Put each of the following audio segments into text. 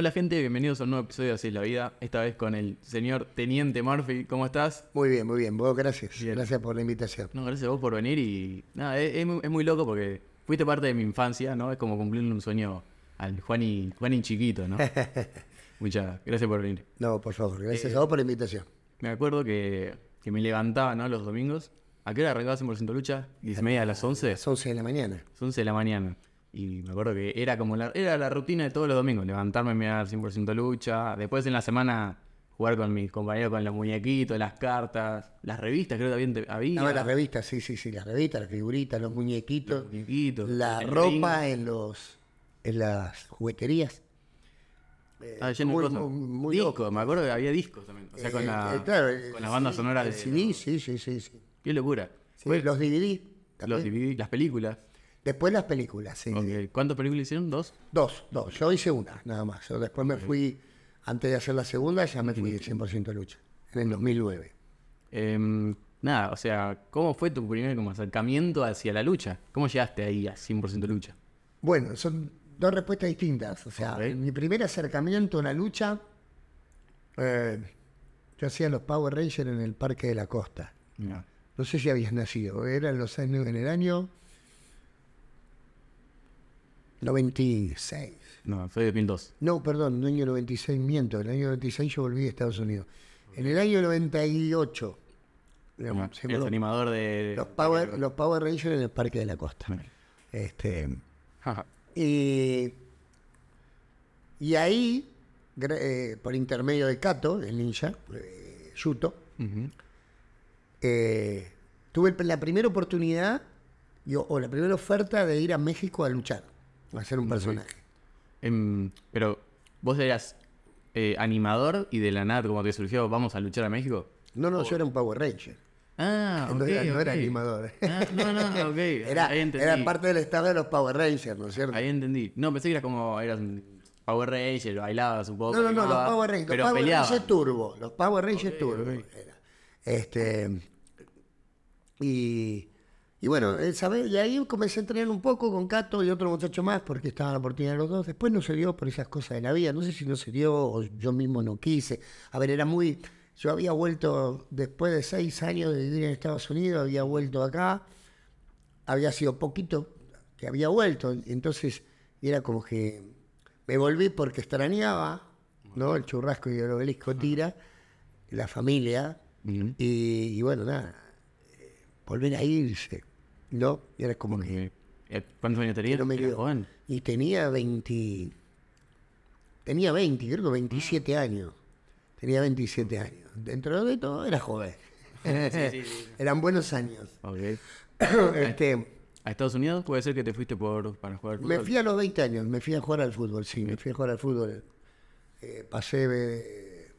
Hola gente, bienvenidos a un nuevo episodio de Así es la vida, esta vez con el señor Teniente Murphy. ¿Cómo estás? Muy bien, muy bien. Vos, gracias. Bien. Gracias por la invitación. No, gracias a vos por venir y nada, es, es muy, es muy loco porque fuiste parte de mi infancia, ¿no? Es como cumplirle un sueño al Juani, Juani chiquito, ¿no? Muchas gracias por venir. No, por favor, gracias Eh, a vos por la invitación. Me acuerdo que, que me levantaba, ¿no? Los domingos. ¿A qué hora arrancabas 100% lucha? ¿10 y media a las 11? Las 11 de la mañana. 11 de la mañana. Y me acuerdo que era como la, era la rutina de todos los domingos, levantarme, mirar 100% lucha, después en la semana jugar con mis compañeros con los muñequitos, las cartas, las revistas creo que también te- había. Ah, las revistas, sí, sí, sí, las revistas, las figuritas, los muñequitos, los muñequitos, la ropa ring. en los en las jugueterías. Ah, lleno de muy- muy- muy discos, loco. me acuerdo que había discos también. O sea, con Eh, la, eh, claro, eh, con las bandas sí, sonoras de. CD, sí, sí, sí, sí. Qué locura. Sí, Fue- los DVD. los. DVD, las películas. Después las películas, sí. ¿Cuántas películas hicieron? ¿Dos? Dos, dos. Yo hice una, nada más. Yo después me fui, antes de hacer la segunda, ya me fui 100% lucha, en el 2009. Em, nada, o sea, ¿cómo fue tu primer como acercamiento hacia la lucha? ¿Cómo llegaste ahí a 100% lucha? Bueno, son dos respuestas distintas. O sea, mi primer acercamiento a la lucha, eh, yo hacía los Power Rangers en el Parque de la Costa. No sé si habías nacido, era en, los años, en el año 96. No, soy de 2002. No, perdón, en el año 96 miento. En el año 96 yo volví a Estados Unidos. En el año 98, digamos, se Eres mudó. animador de... los, Power, los Power Rangers en el Parque de la Costa. Este. Y, y ahí, eh, por intermedio de Kato, el ninja, eh, Yuto, eh, tuve la primera oportunidad y- o, o la primera oferta de ir a México a luchar, a hacer un personaje. Em, pero, ¿vos eras eh, animador y de la nada, como te surgió, vamos a luchar a México? No, no, yo era un Power Ranger. Ah, ok, no, era, no era ok. animador. Ah, no, no, ok. Era, ahí entendí. era parte del staff de los Power Rangers, ¿no es cierto? Ahí entendí. No, pensé que era como, eras un Power Ranger, bailabas un poco. No, no, no, los animabas, Power Rangers. Pero los Power peleabas. Rangers Turbo. Los Power Rangers Ok, Turbo. ok. era. Este. Y. Y bueno, esa vez, y ahí comencé a entrenar un poco con Cato y otro muchacho más, porque estaban la oportunidad de los dos. Después no se dio por esas cosas de la vida. No sé si no se dio o yo mismo no quise. A ver, era muy. Yo había vuelto, después de seis años de vivir en Estados Unidos, había vuelto acá. Había sido poquito que había vuelto. Entonces, era como que me volví porque extrañaba, ¿no? El churrasco y el obelisco tira, la familia. Y bueno, nada, eh, volver a irse, ¿no? Era como que ¿Cuántos años tenías? no me joven. Y tenía 20, tenía 20, creo que 27 años. Tenía 27 años. Dentro de todo era joven. Eran buenos años. Ok. este, ¿A Estados Unidos puede ser que te fuiste por, para jugar al Me fútbol? fui a los 20 años, me fui a jugar al fútbol, sí, me fui a jugar al fútbol. Eh, pasé eh,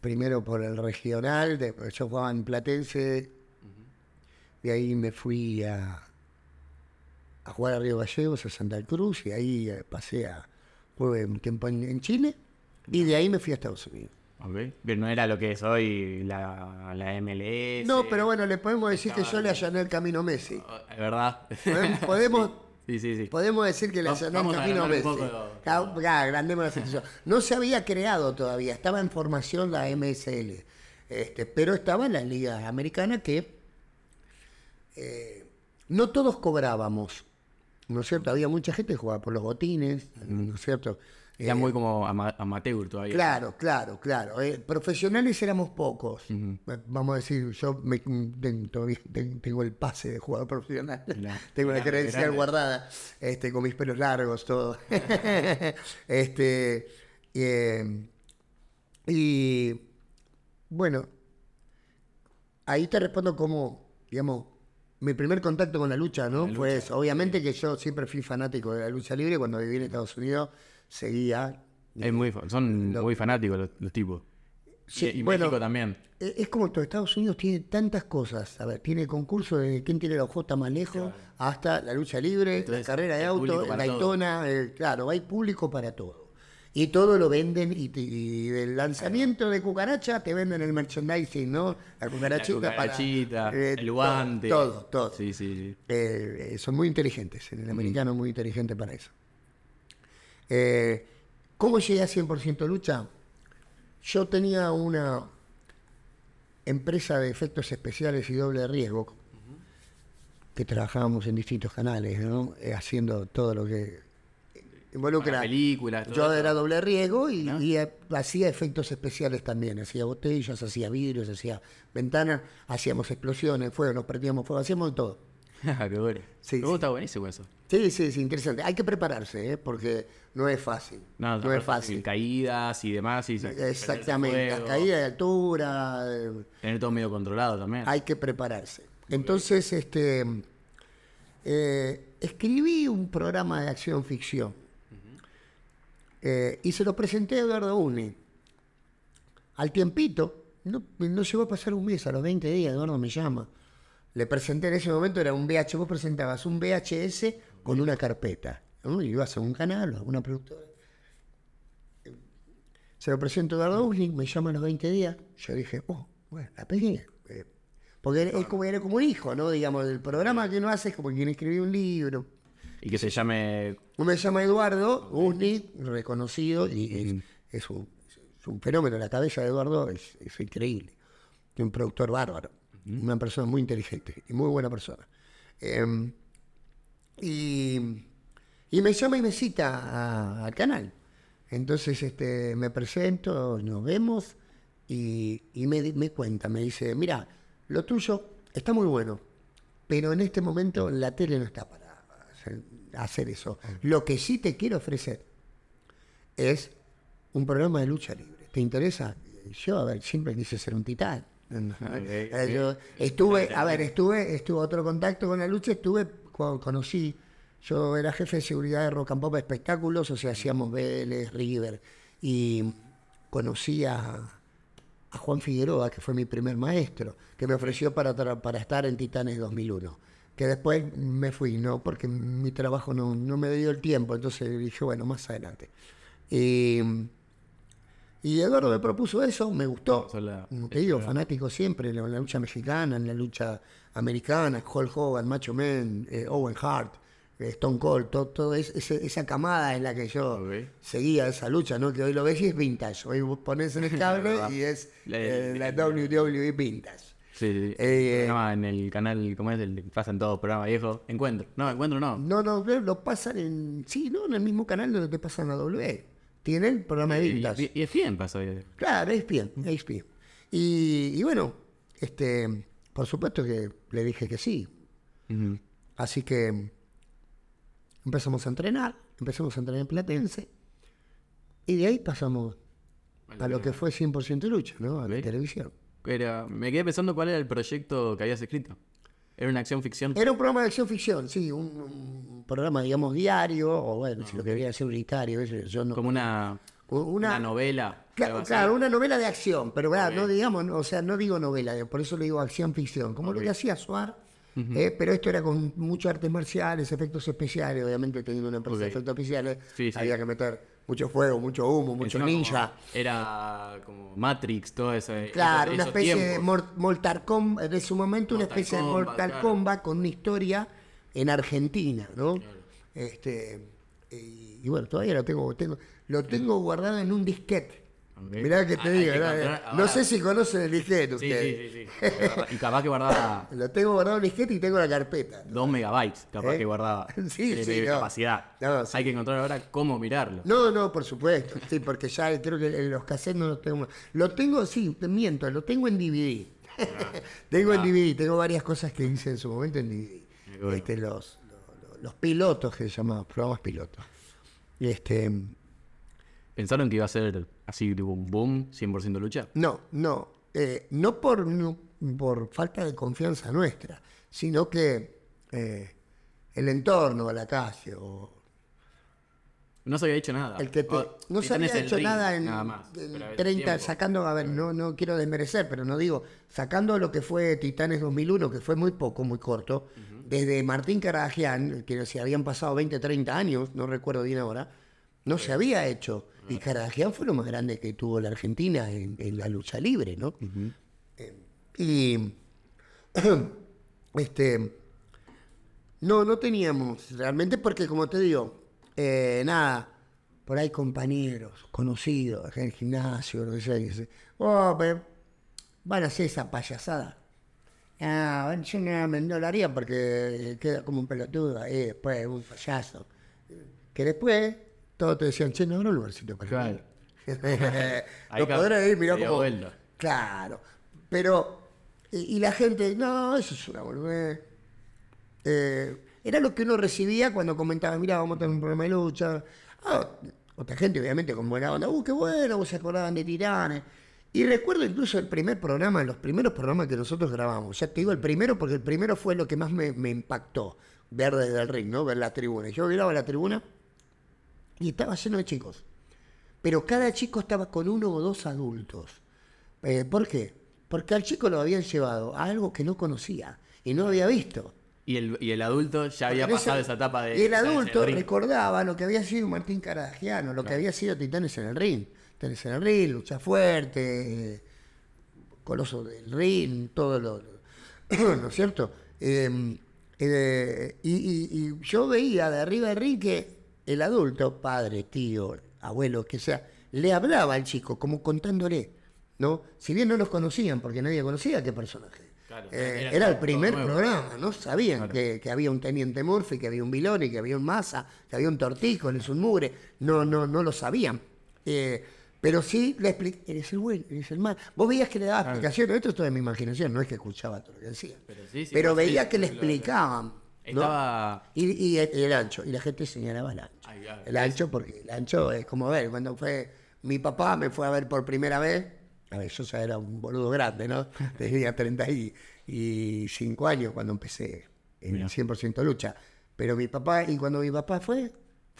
primero por el regional, después yo jugaba en Platense, de ahí me fui a, a jugar a Río Gallegos, a Santa Cruz, y ahí eh, pasé a, jugué un tiempo en, en Chile, y de ahí me fui a Estados Unidos. Ok. Pero no era lo que es hoy la, la MLS. No, pero bueno, le podemos decir que yo le allané el camino a Messi. Es verdad. Podemos- Podemos Sí, sí, sí. Podemos decir que le allané el camino a Messi. poco. La. No se había creado todavía, estaba en formación la MSL, este, pero estaba en la Liga Americana que eh, no todos cobrábamos, ¿no es cierto? Había mucha gente que jugaba por los botines, ¿no es cierto? Era Eh, muy como ama- amateur todavía. Claro, claro, claro. Eh, profesionales éramos pocos. Eh, Vamos a decir, yo me, todavía ten- tengo el pase de jugador profesional. Tengo Grande, credencial guardada, este, con mis pelos largos, todo. este, eh, y bueno, ahí te respondo como, digamos, mi primer contacto con la lucha, ¿no? La lucha, eso. Obviamente que yo siempre fui fanático de la lucha libre. Cuando viví en Estados Unidos, seguía Es muy, son Lo- muy fanáticos los, los tipos. Sí, y y bueno, México también. Eh, Es como todo Estados Unidos tiene tantas cosas. A ver, tiene concursos de quién tiene la ojota más lejos hasta la lucha libre, Entonces, la carrera de auto, para Daytona. eh, claro, hay público para todo. Y todo lo venden y, y del lanzamiento de cucaracha te venden el merchandising, ¿no? La cucarachita, La cucarachita, para... eh, el guante. Todo, todo. Sí, sí, sí. Eh, son muy inteligentes, en el americano es muy inteligente para eso. Eh, ¿Cómo llegué a 100% lucha? Yo tenía una empresa de efectos especiales y doble riesgo, que trabajábamos en distintos canales, ¿no? Haciendo todo lo que involucra. Películas, Yo era doble riesgo y, ¿No? y, eh, hacía efectos especiales también. Hacía botellas, hacía vidrios, hacía ventanas, hacíamos explosiones, fuego, nos prendíamos fuego, hacíamos de todo. Qué bueno. Sí, sí. gusta buenísimo eso. Sí, sí, sí, interesante. Hay que prepararse, ¿eh? porque no es fácil. No, No, es fácil. Caídas y demás. Y Exactamente. La fuego, caída de altura, eh, Tener todo medio controlado también. hay que prepararse. Entonces, este, eh, escribí un programa de acción ficción Eh, y se lo presenté a Eduardo Uni. Al tiempito, no, no llegó a pasar un mes, a los 20 días, Eduardo me llama. Le presenté en ese momento, era un VH, vos presentabas un VHS con una carpeta. ¿no? Ibas a un canal o a una productora. Se lo presento a Eduardo Usnik, me llama a los 20 días. Yo dije, oh, bueno, la pegué. Eh, Porque es como, era como un hijo, ¿no? Digamos, el programa que uno hace es como quien escribió un libro. Y que se llame. Me llama Eduardo Usnik, reconocido, y es, es un, es un fenómeno. La cabeza de Eduardo es, es increíble. Es un productor bárbaro. Una persona muy inteligente y muy buena persona. Em, y, y me llama y me cita al canal. Entonces este, me presento, nos vemos y, y me, me cuenta, me dice, mira, lo tuyo está muy bueno, pero en este momento la tele no está para hacer, eso. Lo que sí te quiero ofrecer es un programa de lucha libre. ¿Te interesa? Yo, a ver, siempre quise ser un titán. Eh, yo estuve, a ver, estuve, estuve otro contacto con la lucha, estuve, co- conocí, yo era jefe de seguridad de Rock and Pop Espectáculos, o sea, hacíamos Vélez, River, y conocí a, a Juan Figueroa, que fue mi primer maestro, que me ofreció para, para estar en Titanes 2001. Que después me fui, ¿no? Porque mi trabajo no, no me dio el tiempo, entonces dije, bueno, más adelante. Y, y Eduardo me propuso eso, me gustó. La- te digo, fanático siempre en la, lucha mexicana, en la lucha americana, Hulk Hogan, Macho Man, eh, Owen Hart, eh, Stone Cold, todo, todo es- ese- esa camada en la que yo seguía esa lucha, ¿no? Que hoy lo ves y es vintage. Hoy vos pones en el cable y es La- eh, la WWE vintage. Sí. Eh, programa en el canal, ¿cómo es? El pasan todos programas viejos. Encuentro. No, encuentro no. No, no, lo pasan en. Sí, ¿no? En el mismo canal donde te pasan a W. Tiene el programa de vintage. y, es bien pasó. eh. Claro, es bien, es bien. Y, y bueno, este, por supuesto que le dije que sí. Así que empezamos a entrenar, empezamos a entrenar en Platense. Y de ahí pasamos a lo que fue 100% lucha, ¿no? A la televisión. Pero me quedé pensando cuál era el proyecto que habías escrito. Era una acción ficción. Era un programa de acción ficción, sí, un, un programa, digamos, diario, o bueno, si lo quería decir unitario, yo no. Como una, una, una novela. Claro, una novela de acción, pero ¿verdad? Ok. no digamos, o sea, no digo novela, por eso le digo acción ficción, como lo que hacía Suar, eh, pero esto era con muchos artes marciales, efectos especiales, obviamente teniendo una empresa de efectos especiales, Sí, sí. había que meter mucho fuego, mucho humo, mucho Encima ninja. como- Era como Matrix, todo eso. Claro, esos- una esos especie de Mortal Kombat, de su momento una especie de Mortal claro. Kombat con una historia en Argentina, ¿no? Este, y, y bueno, todavía lo tengo, tengo, lo tengo guardado en un disquete. Ok. Mirá que te Ah, digo, que ¿verdad? encontrar- no sé si conocen el disquete Sí, ustedes. sí, sí, sí. Y capaz que guardaba Lo tengo guardado en el disquete y tengo la carpeta. 2 megabytes, capaz ¿Eh? que guardaba. Sí, de, sí, de no. capacidad. No, sí. Hay que encontrar ahora cómo mirarlo. No, no, por supuesto, sí, porque ya creo que en los cassettes no los tengo. Lo tengo, sí, te miento, lo tengo en DVD. tengo en Ah. DVD, tengo varias cosas que hice en su momento en DVD. Bueno. Este, los, los, los pilotos que se llamaban, programas pilotos. Y este, ¿Pensaron que iba a ser así un boom, 100% lucha? no, no, eh, no, por, no por falta de confianza nuestra, sino que eh, el entorno, la calle, o No se había hecho nada. El que te- Oh, no se había hecho ring, nada en, nada más. en Pero a ver, 30, tiempo. sacando, a ver, no, no quiero desmerecer, pero no digo, sacando lo que fue Titanes 2001, que fue muy poco, muy corto, desde Martín Caragian, que si habían pasado 20, 30 años, no recuerdo bien ahora, no se había hecho. Y Caragian fue lo más grande que tuvo la Argentina en, en la lucha libre, ¿no? Eh, y este no, no teníamos realmente porque como te digo, eh, nada, por ahí compañeros, conocidos, en el gimnasio, lo que sea, oh, pero van a hacer esa payasada. Ah, yo no, no lo haría porque queda como un pelotudo ahí, después un payaso. Que después todos te decían, che, no, no lugarcito para Claro. Lo podré ir, mirá como... vuelta. Claro, pero... Y, y la gente, no, eso es una boludez. Eh, era lo que uno recibía cuando comentaba, mira, vamos a tener un programa de lucha. Ah, otra gente, obviamente, con buena onda, uh, qué bueno, vos se acordaban de Tiranes. Y recuerdo incluso el primer programa, los primeros programas que nosotros grabamos. Ya te digo el primero porque el primero fue lo que más me, me impactó, ver desde el ring, ¿no? Ver la tribuna. Yo miraba la tribuna y estaba lleno de chicos. Pero cada chico estaba con uno o dos adultos. Eh, ¿Por qué? Porque al chico lo habían llevado a algo que no conocía y no había visto. Y el, y el adulto ya había Porque pasado esa etapa de. Y el adulto recordaba lo que había sido Martín Caragiano, lo que había sido Titanes en el ring. Titanes en el ring, lucha fuerte, eh, Coloso del ring, todo lo. ¿No es cierto? Eh, eh, y, y- y yo veía de arriba del ring que el adulto, padre, tío, abuelo, que sea, le hablaba al chico, como contándole. ¿no? Si bien no los conocían, porque nadie conocía qué personaje. Claro, Eh, era era el todo primer programa, no sabían Claro. que, que había un Teniente Murphy, que había un Viloni, que había un Massa, que había un Tortico, es un Mugre, no, no, no lo sabían. Eh, pero sí le expliqué, eres el bueno, eres el mal. Vos veías que le daba explicaciones, esto es toda mi imaginación, no es que escuchaba todo lo que decía. Pero sí, sí, Pero sí, veía sí, que le lo- explicaban. ¿no? Estaba. Y, y el, y el ancho, y la gente señalaba el ancho. Ay, ay, el ancho, porque el ancho es como ver, cuando fue mi papá me fue a ver por primera vez, a ver, yo ya era un boludo grande, ¿no? Tenía 35 años cuando empecé en Mira. 100% lucha. Pero mi papá, y cuando mi papá fue,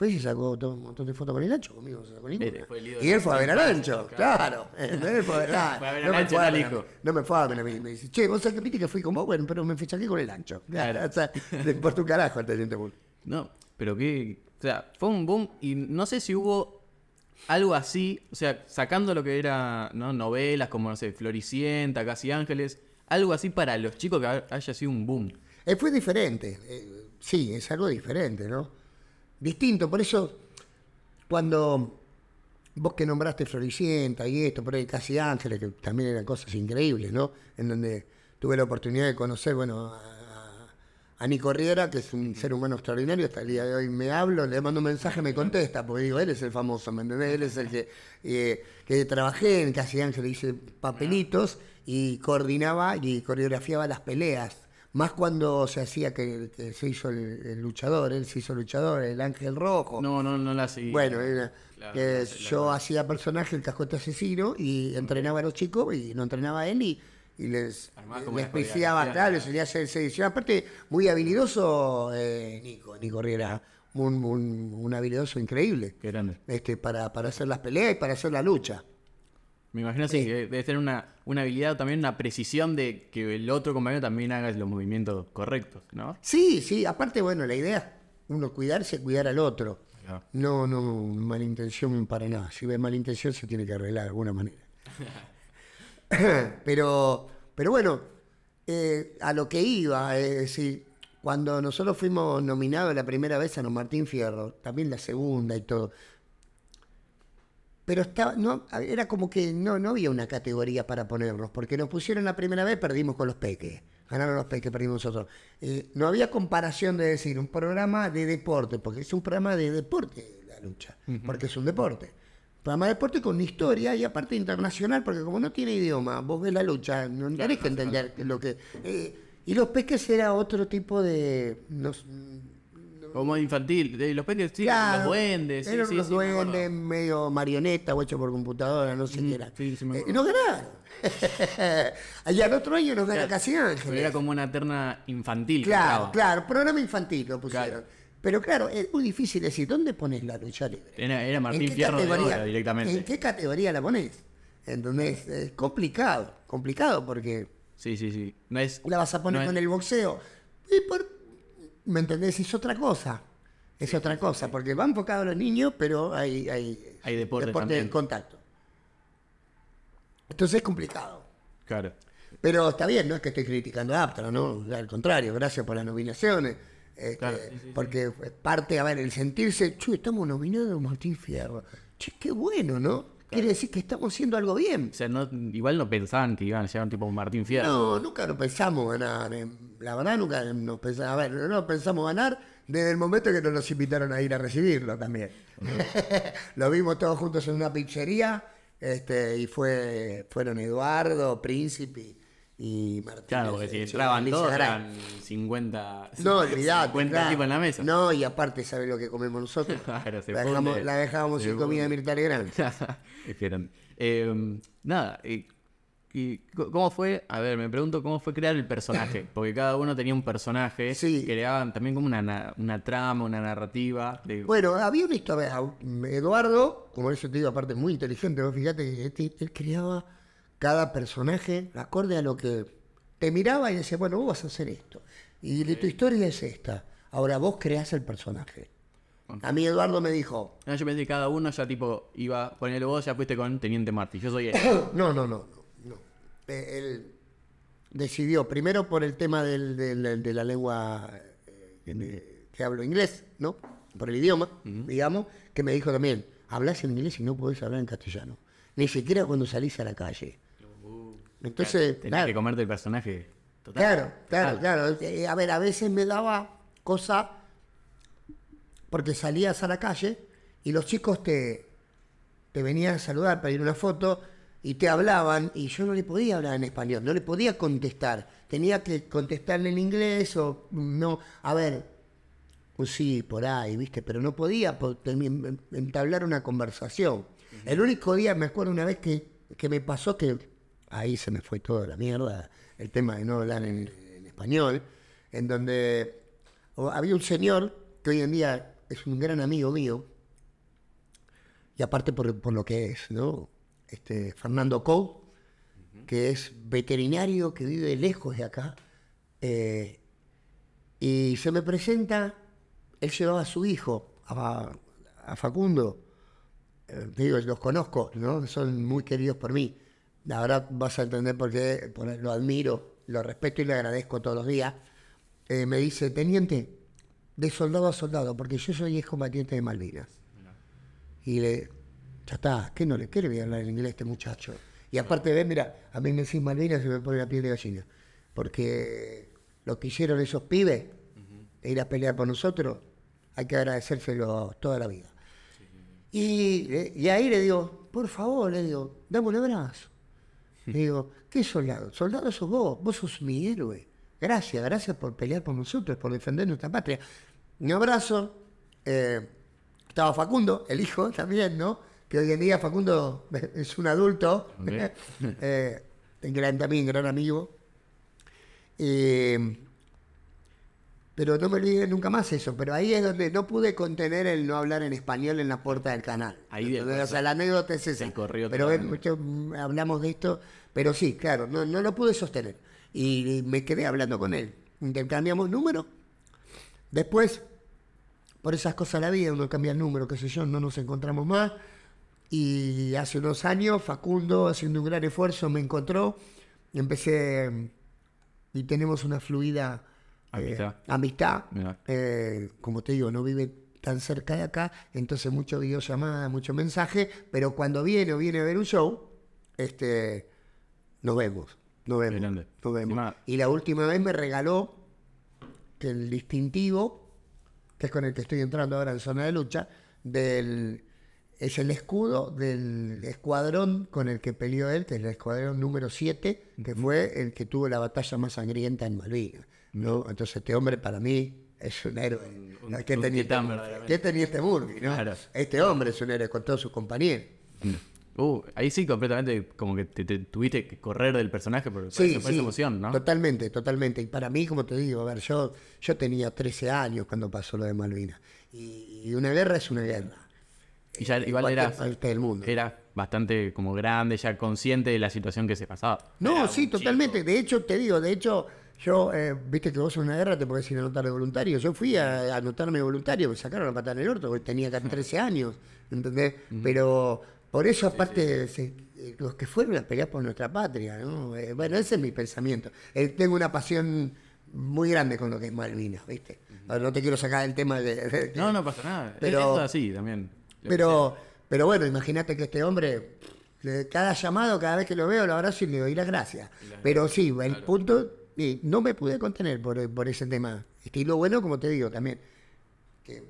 fue y se sacó todo un montón de fotos con el ancho, conmigo no se sacó ninguna. Este Y él fue a de ver al la ancho, infancia, claro. Él fue a ver al a ver no al me ancho, fue a no al ver a hijo. mí. No me fue a ver a mí. Me dice, che, vos sabés que viste que fui con vos, bueno, pero me fichaqué con el ancho. Claro. O sea, de- por tu carajo el teniente Bull. No, pero que. O sea, fue un boom y no sé si hubo algo así, o sea, sacando lo que era ¿no? novelas como, no sé, Floricienta, Casi Ángeles, algo así para los chicos que ha- haya sido un boom. Eh, fue diferente. eh, sí, es algo diferente, ¿no? Distinto. Por eso, cuando vos que nombraste Floricienta y esto, por ahí Casi Ángeles, que también eran cosas increíbles, ¿no? En donde tuve la oportunidad de conocer, bueno, a, a Nico Riera, que es un ser humano extraordinario. Hasta el día de hoy me hablo, le mando un mensaje, me contesta, porque digo, él es el famoso, ¿me entendés? Él es el que, eh, que trabajé en Casi Ángeles, hice papelitos y coordinaba y coreografiaba las peleas. Más cuando se hacía que, que se hizo el, el luchador, él se hizo luchador, el ángel rojo. No, no, no la seguí. Bueno, era- Claro, que la- yo hacía personaje, el cascote asesino, y entrenaba a los chicos y no entrenaba a él y, y les, les claro, les salía hacer edición. Aparte, muy habilidoso eh, Nico, Nico Riera, un, un, un habilidoso increíble Qué grande. este, para, para hacer las peleas y para hacer la lucha. Me imagino así, Sí. que debe tener una, una habilidad, también una precisión de que el otro compañero también haga los movimientos correctos, ¿no? Sí, sí, aparte, bueno, la idea es uno cuidarse, cuidar al otro. Claro. No, no, malintención para nada. Si ve malintención se tiene que arreglar de alguna manera. pero, pero bueno, eh, a lo que iba, es decir, cuando nosotros fuimos nominados la primera vez a Don Martín Fierro, también la segunda y todo, pero estaba, no, era como que no, no había una categoría para ponernos, porque nos pusieron la primera vez, perdimos con los peques. Ganaron los peques, perdimos nosotros. Eh, no había comparación de decir un programa de deporte, porque es un programa de deporte la lucha, porque es un deporte. Programa de deporte con historia y aparte internacional, porque como no tiene idioma, vos ves la lucha, no tenés que entender lo que. eh, y los peques era otro tipo de. no Como infantil, de los peques, sí, Claro, los duendes, sí, eran sí, unos sí, me acuerdo. duendes medio marioneta o hecho por computadora, no sé qué era. sí, sí me Eh, acuerdo. y nos ganaron. y al otro año nos gana Claro, Casi Pero Ángeles. era como una terna infantil. que Claro, estaba. claro, programa infantil lo pusieron. Claro. Pero claro, es muy difícil decir, ¿dónde pones la lucha libre? Era, era ¿En Martín Fierro de obra directamente. ¿En qué categoría la pones? Entonces, es complicado, complicado porque Sí, sí, sí. No es, la vas a poner no es- con el boxeo. Y por, ¿Me entendés? Es otra cosa. Es otra cosa, porque va enfocado a los niños, pero hay, hay, Hay deporte de también. contacto. Entonces es complicado. Claro. Pero está bien, no es que estoy criticando a Aptra, ¿no? Al contrario, gracias por las nominaciones. Este, Claro, sí, porque parte, a ver, el sentirse, chu, estamos nominados a Martín Fierro. Che, qué bueno, ¿no? Quiere decir que estamos haciendo algo bien. O sea, no, igual no pensaban que iban a llegar un tipo Martín Fierro. No, nunca nos pensamos ganar. eh. La verdad, nunca nos pensamos. A ver, no pensamos ganar desde el momento que no nos invitaron a ir a recibirlo también. Lo vimos todos juntos en una pizzería. Este, y fue, fueron Eduardo, Príncipe y Martín. Claro, porque si entraban todos eran 50. No, olvidate. 50 claro. tipos en la mesa. No, y aparte, ¿sabes lo que comemos nosotros? Claro, se la, dejamos, funde. la dejábamos Se sin comida de. Mirta Legrand. Eh, nada, eh, y ¿cómo fue? A ver, me pregunto cómo fue crear el personaje. Porque cada uno tenía un personaje Sí. que le daban también como una, na- una trama, una narrativa. de- Bueno, había una historia. Eduardo, como eso te digo, aparte muy inteligente, vos fíjate que este- él creaba cada personaje acorde a lo que te miraba y decía, bueno, vos vas a hacer esto. Y tu historia es esta. Ahora vos creás el personaje. A mí Eduardo me dijo, No, yo pensé que cada uno ya tipo iba, ponele vos, ya fuiste con Teniente Martí. Yo soy él. no, no, no, no. no. Eh, él decidió, primero por el tema del- del- de la lengua eh, que, hablo inglés, ¿no? Por el idioma, digamos, que me dijo también, hablas en inglés y no podés hablar en castellano. Ni siquiera cuando salís a la calle. Entonces, Tenés claro, que comerte el personaje. Total. claro, claro, claro. Eh, A ver, a veces me daba cosa porque salías a la calle y los chicos te, te venían a saludar para ir a una foto y te hablaban y yo no le podía hablar en español, no le podía contestar. Tenía que contestarle en inglés o no. A ver, pues sí, por ahí, ¿viste? Pero no podía po- ten- entablar una conversación. El único día, me acuerdo una vez que, que me pasó que ahí se me fue toda la mierda, el tema de no hablar en, en español, en donde o- había un señor que hoy en día es un gran amigo mío, y aparte por, por lo que es, ¿no? Este, Fernando Cou, que es veterinario que vive lejos de acá, eh, y se me presenta, él llevaba a su hijo, a, a Facundo, eh, digo, los conozco, ¿no? Son muy queridos por mí. Ahora vas a entender por qué por- lo admiro, lo respeto y le agradezco todos los días. Eh, me dice, teniente, de soldado a soldado, porque yo soy excombatiente de Malvinas. Y le, ya está, ¿qué no le quiere voy a hablar en inglés a este muchacho? Y aparte, ves, mira, a mí me decís Malvinas y se me pone la piel de gallina. Porque lo que hicieron esos pibes, de ir a pelear por nosotros, hay que agradecérselo toda la vida. Y, le- y ahí le digo, por favor, le digo, dame un abrazo. Le digo, ¿qué soldado? Soldado sos vos, vos sos mi héroe. Gracias, gracias por pelear por nosotros, por defender nuestra patria. Un abrazo. eh, estaba Facundo, el hijo también, ¿no? Que hoy en día Facundo es un adulto. Ok. eh, gran, también gran amigo. Eh, pero no me olvidé nunca más eso. Pero ahí es donde no pude contener el no hablar en español en la puerta del canal. Ahí de- Entonces, o sea, la anécdota es esa. Corrió pero mucho, mm, hablamos de esto. Pero sí, claro, no, no lo pude sostener. Y, y me quedé hablando con él. Intercambiamos números. Después, por esas cosas de la vida, uno cambia el número, qué sé yo, no nos encontramos más. Y hace unos años, Facundo, haciendo un gran esfuerzo, me encontró. Y empecé. Y tenemos una fluida eh, Amistad. Eh, como te digo, no vive tan cerca de acá, entonces mucho videollamada, mucho mensaje, pero cuando viene o viene a ver un show, este, nos vemos, nos vemos, Grande. nos vemos. Encima- Y la última vez me regaló que el distintivo, que es con el que estoy entrando ahora en zona de lucha, del, es el escudo del escuadrón con el que peleó él, que es el escuadrón número 7, que fue el que tuvo la batalla más sangrienta en Malvinas. ¿no? Entonces este hombre para mí es un héroe. un- ¿Qué un tenía, titán, este-. ¿Qué tenía este? ¿no? Claro. Este hombre es un héroe con todos sus compañeros. Uh, ahí sí completamente como que te, te tuviste que correr del personaje por, Sí, esa- por sí, esa emoción, ¿no? Totalmente, totalmente. Y para mí, como te digo, a ver, yo, yo tenía 13 años cuando pasó lo de Malvinas. Y, y una guerra es una guerra. Y ya igual parte del mundo. eras bastante como grande, ya consciente de la situación que se pasaba. No, Era sí, un totalmente. chico. De hecho, te digo, de hecho, yo, eh, viste que vos en una guerra te podés ir a anotar de voluntario. Yo fui a, a anotarme de voluntario, me sacaron la patada en el orto, porque tenía acá 13 años, ¿entendés? Pero por eso, aparte, se- eh, los que fueron a pelear por nuestra patria, ¿no? Eh, bueno, ese es mi pensamiento. Eh, tengo una pasión muy grande con lo que es Malvinas, ¿viste? Ahora, no te quiero sacar el tema de... de- No, no pasa nada. Pero- es así también. Pero, pero bueno, imagínate que este hombre, cada llamado, cada vez que lo veo, lo abrazo y le doy las gracias. Pero sí, el punto, y no me pude contener por, por ese tema. Estilo bueno, como te digo, también. Que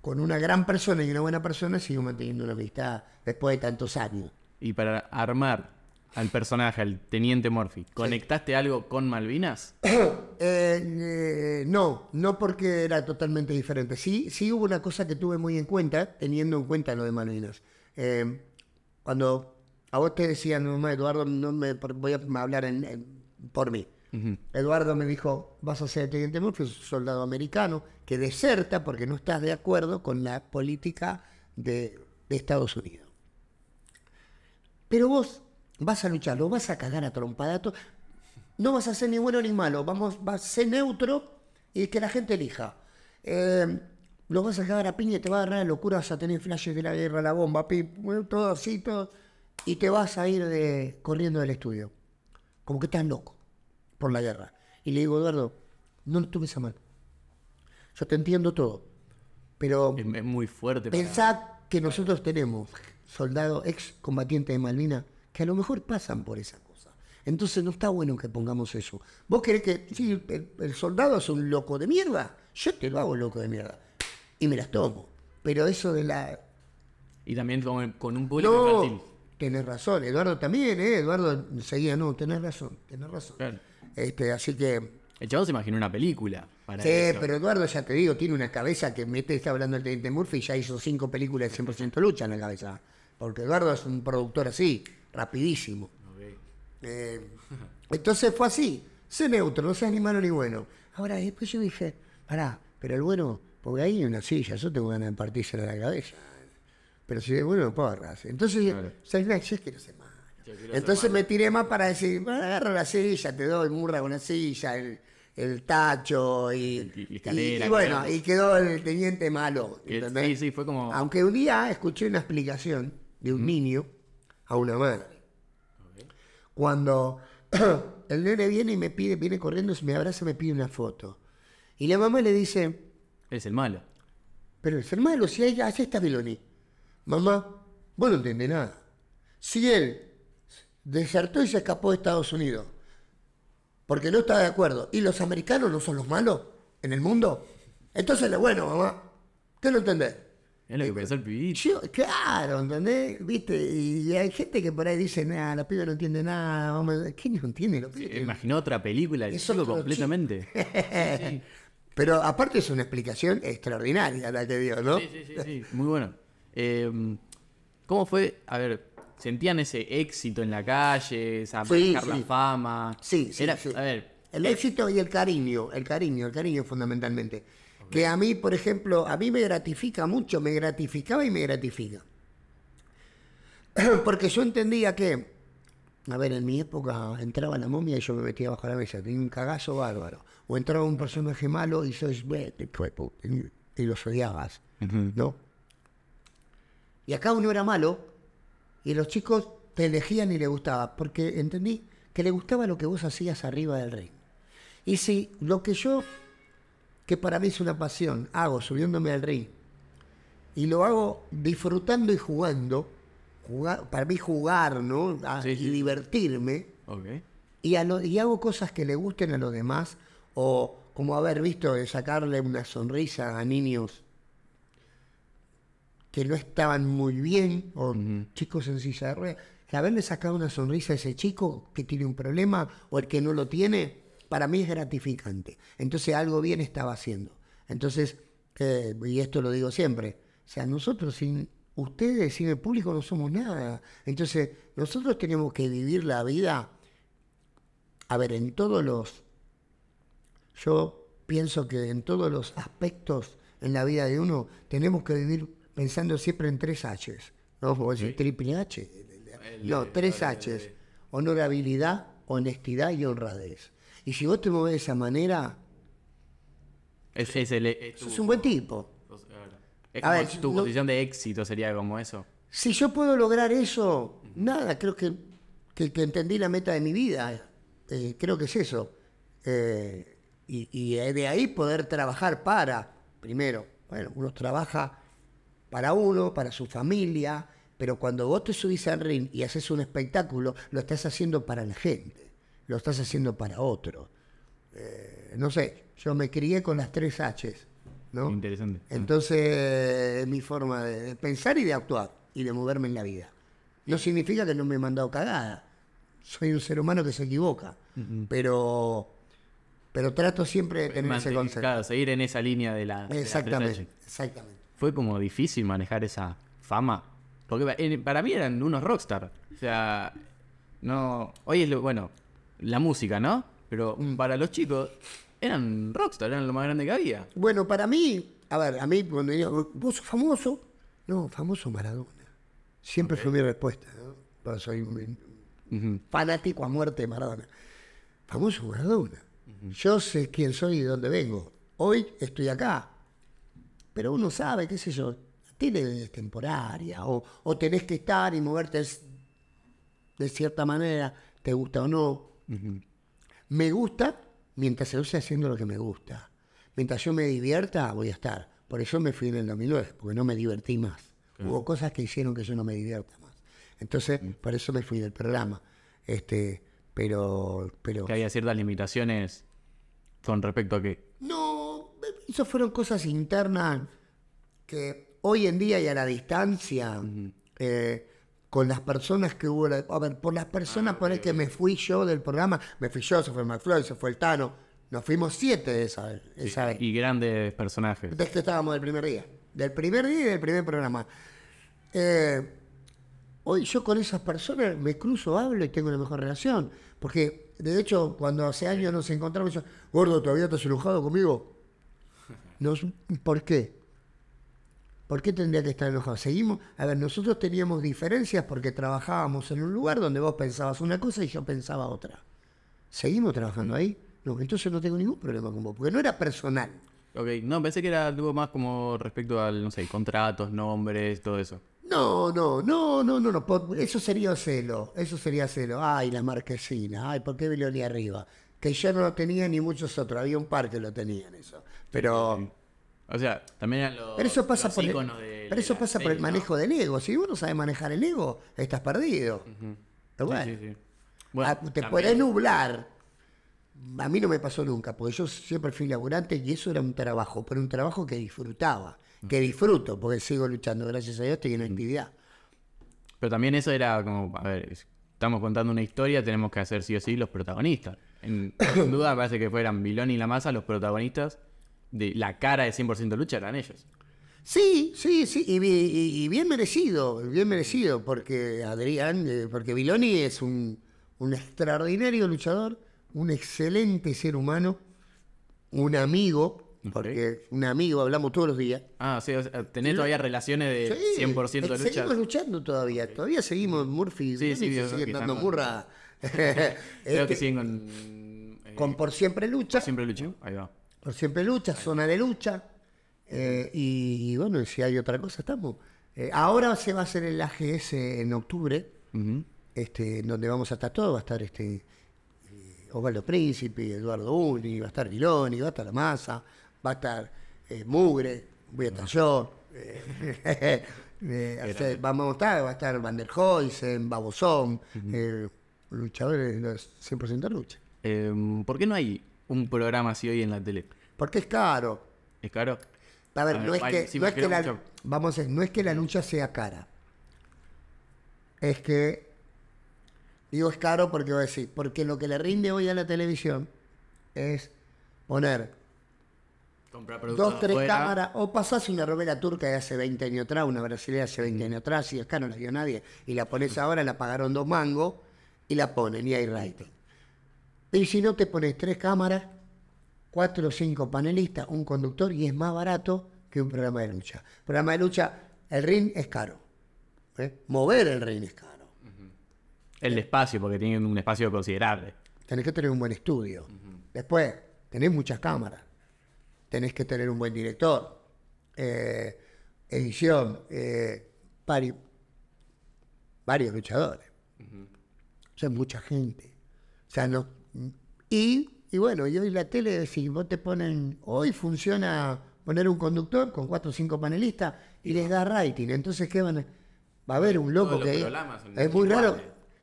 con una gran persona y una buena persona sigo manteniendo una amistad después de tantos años. Y para armar al personaje, al Teniente Murphy, ¿conectaste algo con Malvinas? Eh, eh, no, no porque era totalmente diferente. Sí, sí hubo una cosa que tuve muy en cuenta, teniendo en cuenta lo de Malvinas. Eh, cuando a vos te decían, no, Eduardo, no me, voy a hablar en- en- por mí. Eduardo me dijo, vas a ser teniente Murphy, es un soldado americano que deserta porque no estás de acuerdo con la política de, de Estados Unidos. Pero vos vas a luchar, lo vas a cagar a trompadato, no vas a ser ni bueno ni malo, vamos, vas a ser neutro y que la gente elija. Eh, lo vas a cagar a piña y te va a agarrar la locura, vas a tener flashes de la guerra, la bomba, pip, todo así, todo, y te vas a ir de, corriendo del estudio. Como que estás loco por la guerra. Y le digo, Eduardo, no lo tomes a mal. Yo te entiendo todo, pero Es, es muy fuerte. para- Pensad que nosotros tenemos soldados ex combatientes de Malvinas que a lo mejor pasan por esa cosa. Entonces no está bueno que pongamos eso. ¿Vos querés que sí, el, el soldado es un loco de mierda? Yo te lo hago loco de mierda. Y me las tomo. Pero eso de la... Y también con, con un público No, infantil. tenés razón. Eduardo también, ¿eh? Eduardo seguía, no, tenés razón, tenés razón. Claro. Este, así que... El chavo se imaginó una película. Para Sí, eso. pero Eduardo, ya te digo, tiene una cabeza que mete, está hablando el Teniente Murphy y ya hizo cinco películas de 100% lucha en la cabeza. Porque Eduardo es un productor así, rapidísimo. Eh, entonces fue así, sé neutro, no seas ni malo ni bueno. Ahora, después yo dije, pará, pero el bueno, porque ahí hay una silla, yo tengo ganas de partírsela a la cabeza. Pero si es bueno, porras. Entonces, Claro. ¿sabes? Yo quiero ser malo. Ser Entonces malo. me tiré más para decir, bueno, agarro la silla, te doy murra con la silla, el, el tacho y, Y- escalera, bueno, claro. y quedó el teniente malo. Sí, sí, fue como. Aunque un día escuché una explicación de un niño a una madre. Cuando el nene viene y me pide, viene corriendo, me abraza y me pide una foto. Y la mamá le dice, Es el malo. pero es el malo, si ella, así está Viloni. Mamá, vos no entendés nada. Si él desertó y se escapó de Estados Unidos, porque no está de acuerdo, y los americanos no son los malos en el mundo, entonces es bueno, mamá. ¿Qué no entendés? Es lo que pensó el pibito. Yo, claro, ¿entendés? ¿Viste? Y hay gente que por ahí dice, nada, los pibes no entienden nada. A- ¿Qué no entiende los pibes? Imaginó otra película, el Es otro completamente. Sí, sí. Pero aparte es una explicación extraordinaria la que dio, ¿no? Sí, sí, sí, sí, muy bueno. Eh, ¿Cómo fue? A ver, ¿sentían ese éxito en la calle, esa Sí, manejar la sí. fama? Sí, sí, Era, sí. A ver, El éxito y el cariño, el cariño, el cariño fundamentalmente. Que a mí, por ejemplo, a mí me gratifica mucho, me gratificaba y me gratifica. Porque yo entendía que, a ver, en mi época entraba la momia y yo me metía bajo la mesa, tenía un cagazo bárbaro. O entraba un personaje malo y sois, "Vete, hijo de puta", y los odiabas, ¿no? Y acá uno era malo y los chicos te elegían y le gustaba, porque entendí que le gustaba lo que vos hacías arriba del ring. Y si lo que yo, que para mí es una pasión, hago subiéndome al ring, y lo hago disfrutando y jugando, jugar, para mí jugar, ¿no? A- Sí, sí. Y divertirme, y, a lo- y hago cosas que le gusten a los demás, o como haber visto de sacarle una sonrisa a niños que no estaban muy bien, o chicos en silla de ruedas, haberle sacado una sonrisa a ese chico que tiene un problema o el que no lo tiene, para mí es gratificante. Entonces algo bien estaba haciendo. Entonces, eh, y esto lo digo siempre, o sea, nosotros sin ustedes, sin el público, no somos nada. Entonces, nosotros tenemos que vivir la vida, a ver, en todos los, yo pienso que en todos los aspectos en la vida de uno tenemos que vivir pensando siempre en tres H's. ¿No? Vos decís triple H. No, tres H's. Honorabilidad, honestidad y honradez. Y si vos te movés de esa manera, es el. es tu- sos un buen tipo. Es A como ver, tu no- posición de éxito sería como eso. Si yo puedo lograr eso, nada, creo que, que, que entendí la meta de mi vida. Eh, creo que es eso. Eh, y, y de ahí poder trabajar para, primero, bueno, uno trabaja para uno, para su familia, pero cuando vos te subís al ring y haces un espectáculo, lo estás haciendo para la gente, lo estás haciendo para otro. Eh, no sé, yo me crié con las tres H's, ¿no? Interesante. Entonces, es mi forma de, pensar y de actuar y de moverme en la vida. No significa que no me he mandado cagada. Soy un ser humano que se equivoca, pero pero trato siempre de tener ese concepto. claro, seguir en esa línea de la. de la Exactamente, exactamente. Fue como difícil manejar esa fama. Porque para mí eran unos rockstar. O sea, no. Hoy es lo. Bueno, la música, ¿no? Pero para los chicos eran rockstar, eran lo más grande que había. Bueno, para mí, a ver, a mí cuando digo, ¿vos sos famoso? No, famoso Maradona. Siempre fue mi respuesta, ¿no? Soy un fanático a muerte de Maradona. Famoso Maradona. Yo sé quién soy y de dónde vengo. Hoy estoy acá. Pero uno sabe, qué sé yo, es temporaria, o, o tenés que estar y moverte de cierta manera, te gusta o no. Me gusta mientras yo esté haciendo lo que me gusta. Mientras yo me divierta, voy a estar. Por eso me fui en el 2009, porque no me divertí más. Hubo cosas que hicieron que yo no me divierta más. Entonces, por eso me fui del programa. Este, pero, pero Que había ciertas limitaciones con respecto a que. no, eso fueron cosas internas que hoy en día y a la distancia, eh, con las personas que hubo, la- a ver, por las personas por el que me fui yo del programa, me fui yo, se fue McFly, se fue el Tano, nos fuimos siete de esa, vez- esa vez. Y grandes personajes. Desde que estábamos del primer día. Del primer día y del primer programa. Eh, hoy yo con esas personas me cruzo, hablo y tengo una mejor relación. Porque, de hecho, cuando hace años nos encontramos, yo, gordo, ¿todavía estás enojado conmigo? Nos- ¿Por qué? ¿Por qué tendría que estar enojado? Seguimos. A ver, nosotros teníamos diferencias porque trabajábamos en un lugar donde vos pensabas una cosa y yo pensaba otra. ¿Seguimos trabajando ahí? No, entonces no tengo ningún problema con vos, porque no era personal. Ok, no, pensé que era algo más como respecto al, no sé, contratos, nombres, todo eso. No, no, no, no, no, no. Eso sería celo. Eso sería celo. Ay, la marquesina. Ay, ¿por qué Biloni arriba? Que yo no lo tenía ni muchos otros. Había un par que lo tenían eso. Pero, O sea, también eran los. pero eso pasa los por el, de- pero eso pasa por el ¿no? manejo del ego. Si uno sabe manejar el ego, estás perdido. Pero bueno, Sí, sí, sí. Bueno, ah, te podés nublar. A mí no me pasó nunca, porque yo siempre fui laburante y eso era un trabajo, pero un trabajo que disfrutaba, que disfruto, porque sigo luchando, gracias a Dios, estoy en actividad. Pero también eso era como, a ver, es- estamos contando una historia, tenemos que hacer sí o sí los protagonistas. En, sin duda parece que fueran Vilón y La Masa los protagonistas de la cara de 100% lucha eran ellos. Sí, sí, sí, y, bi- y- y bien merecido, bien merecido, porque Adrián, eh, porque Viloni es un, un extraordinario luchador, un excelente ser humano, un amigo, porque un amigo, hablamos todos los días. Ah, sea, o sea, tenés todavía relaciones de Sí, 100% de eh, lucha. Seguimos luchando todavía, todavía seguimos, Murphy, Sí, sí, se siguen dando murra. Creo Este, que siguen con. eh, con Por Siempre Lucha, Siempre lucha. Ahí va. Por Siempre Lucha, Zona de Lucha. eh, y, y bueno, si hay otra cosa, estamos. Eh, ahora se va a hacer el AGS en octubre, Ujú. este, donde vamos a estar todos. Va a estar este eh, Osvaldo Príncipe, Eduardo Uni, va a estar Viloni, va a estar La Masa, va a estar eh, Mugre, voy a estar yo. o sea, vamos a estar, va a estar Van der Huysen, Babosón, eh, luchadores de los 100% lucha. Eh, ¿Por qué no hay un programa así hoy en la tele? Porque es caro. ¿Es caro? A ver, A ver, no es que, sí, no es que la, vamos a no es que la lucha sea cara. Es que, digo es caro porque voy a decir, porque lo que le rinde hoy a la televisión es poner dos, tres cámaras, o pasás una novela turca de hace 20 años atrás, una brasileña hace 20 años atrás, y acá no la vio nadie, y la pones ahora, la pagaron dos mangos, y la ponen, y hay rating. Y si no te pones tres cámaras, cuatro o cinco panelistas, un conductor, y es más barato que un programa de lucha. Programa de lucha, el ring es caro. ¿eh? Mover el ring es caro. El espacio, porque tienen un espacio considerable. Tenés que tener un buen estudio. Después, tenés muchas cámaras. Tenés que tener un buen director. eh, edición. eh, vari- varios luchadores. O sea, mucha gente. O sea, no. Y Y bueno, y hoy la tele, si vos te ponen, hoy funciona poner un conductor con cuatro o cinco panelistas y les da rating. Entonces, ¿qué van a...? Va a haber un loco que... Es muy raro.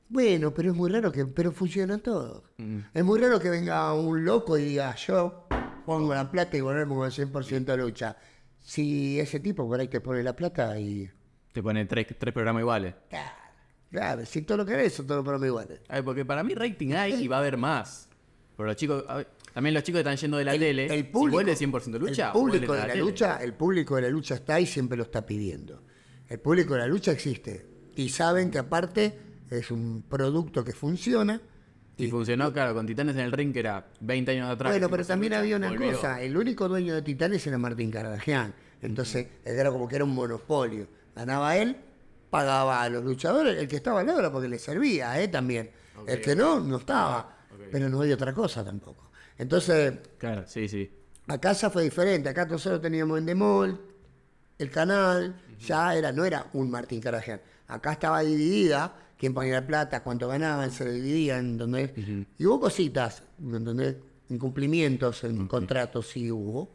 Bueno, pero es muy raro que... Pero funcionan todos. Mm. Es muy raro que venga un loco y diga, yo pongo la plata y volvemos con el 100% de lucha. Si ese tipo por ahí te pone la plata y... Te pone tres, tres programas iguales. Claro, claro, si todo lo que ves son todos para mí iguales. Ay, porque para mí rating hay y va a haber más. Pero los chicos, a ver, también los chicos que están yendo de la tele, el público, si vuelve 100% lucha, el público de la, lucha, el público de la lucha está y siempre lo está pidiendo. El público de la lucha existe y saben que aparte es un producto que funciona. Y funcionó, claro, con Titanes en el ring, que era 20 años atrás. bueno, pero 100% también lucha, había una volvió. cosa, el único dueño de Titanes era Martín Cardagian. Entonces, era como que era un monopolio. Ganaba él, pagaba a los luchadores, el que estaba era porque le servía, ¿eh? También. El que no, no estaba. Pero no hay otra cosa tampoco. Entonces, Claro, sí, sí. A casa fue diferente, acá nosotros teníamos en Demol, el canal, ya era, no era un Martín Carajian. Acá estaba dividida, quién ponía la plata, cuánto ganaban, se dividían, ¿entendés? Y hubo cositas, ¿entendés? Incumplimientos en contratos sí hubo,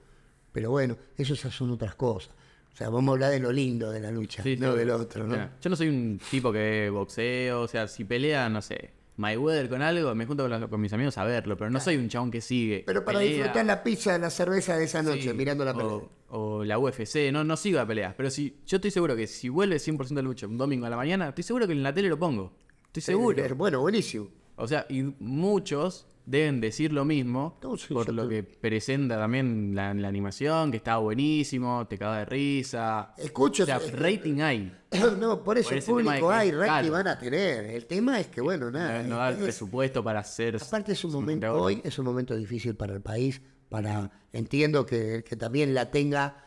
pero bueno, eso ya son otras cosas. O sea, vamos a hablar de lo lindo de la lucha, Sí, no sí. del otro, ¿no? Yo no soy un tipo que boxeo, o sea, si pelea, no sé, Mayweather con algo, me junto con, los- con mis amigos a verlo, pero no soy un chabón que sigue. Pero para pelea, disfrutar la pizza, la cerveza de esa noche, sí, mirando la pelea. o, o la UFC, no, no sigo a peleas, pero si yo estoy seguro que si vuelve 100% de lucha un domingo a la mañana, estoy seguro que en la tele lo pongo. Estoy seguro. Eh, bueno, buenísimo. O sea, y muchos deben decir lo mismo No, sí, por lo te- que presenta también la, la animación, que estaba buenísimo, te caga de risa. Escucho, O sea, eh, rating hay. No, por eso Por el público hay, rating caro. van a tener. El tema es que, bueno, nada. no da el es- presupuesto para hacer. aparte es un momento, ahora. hoy es un momento difícil para el país, para, entiendo que, que también la tenga,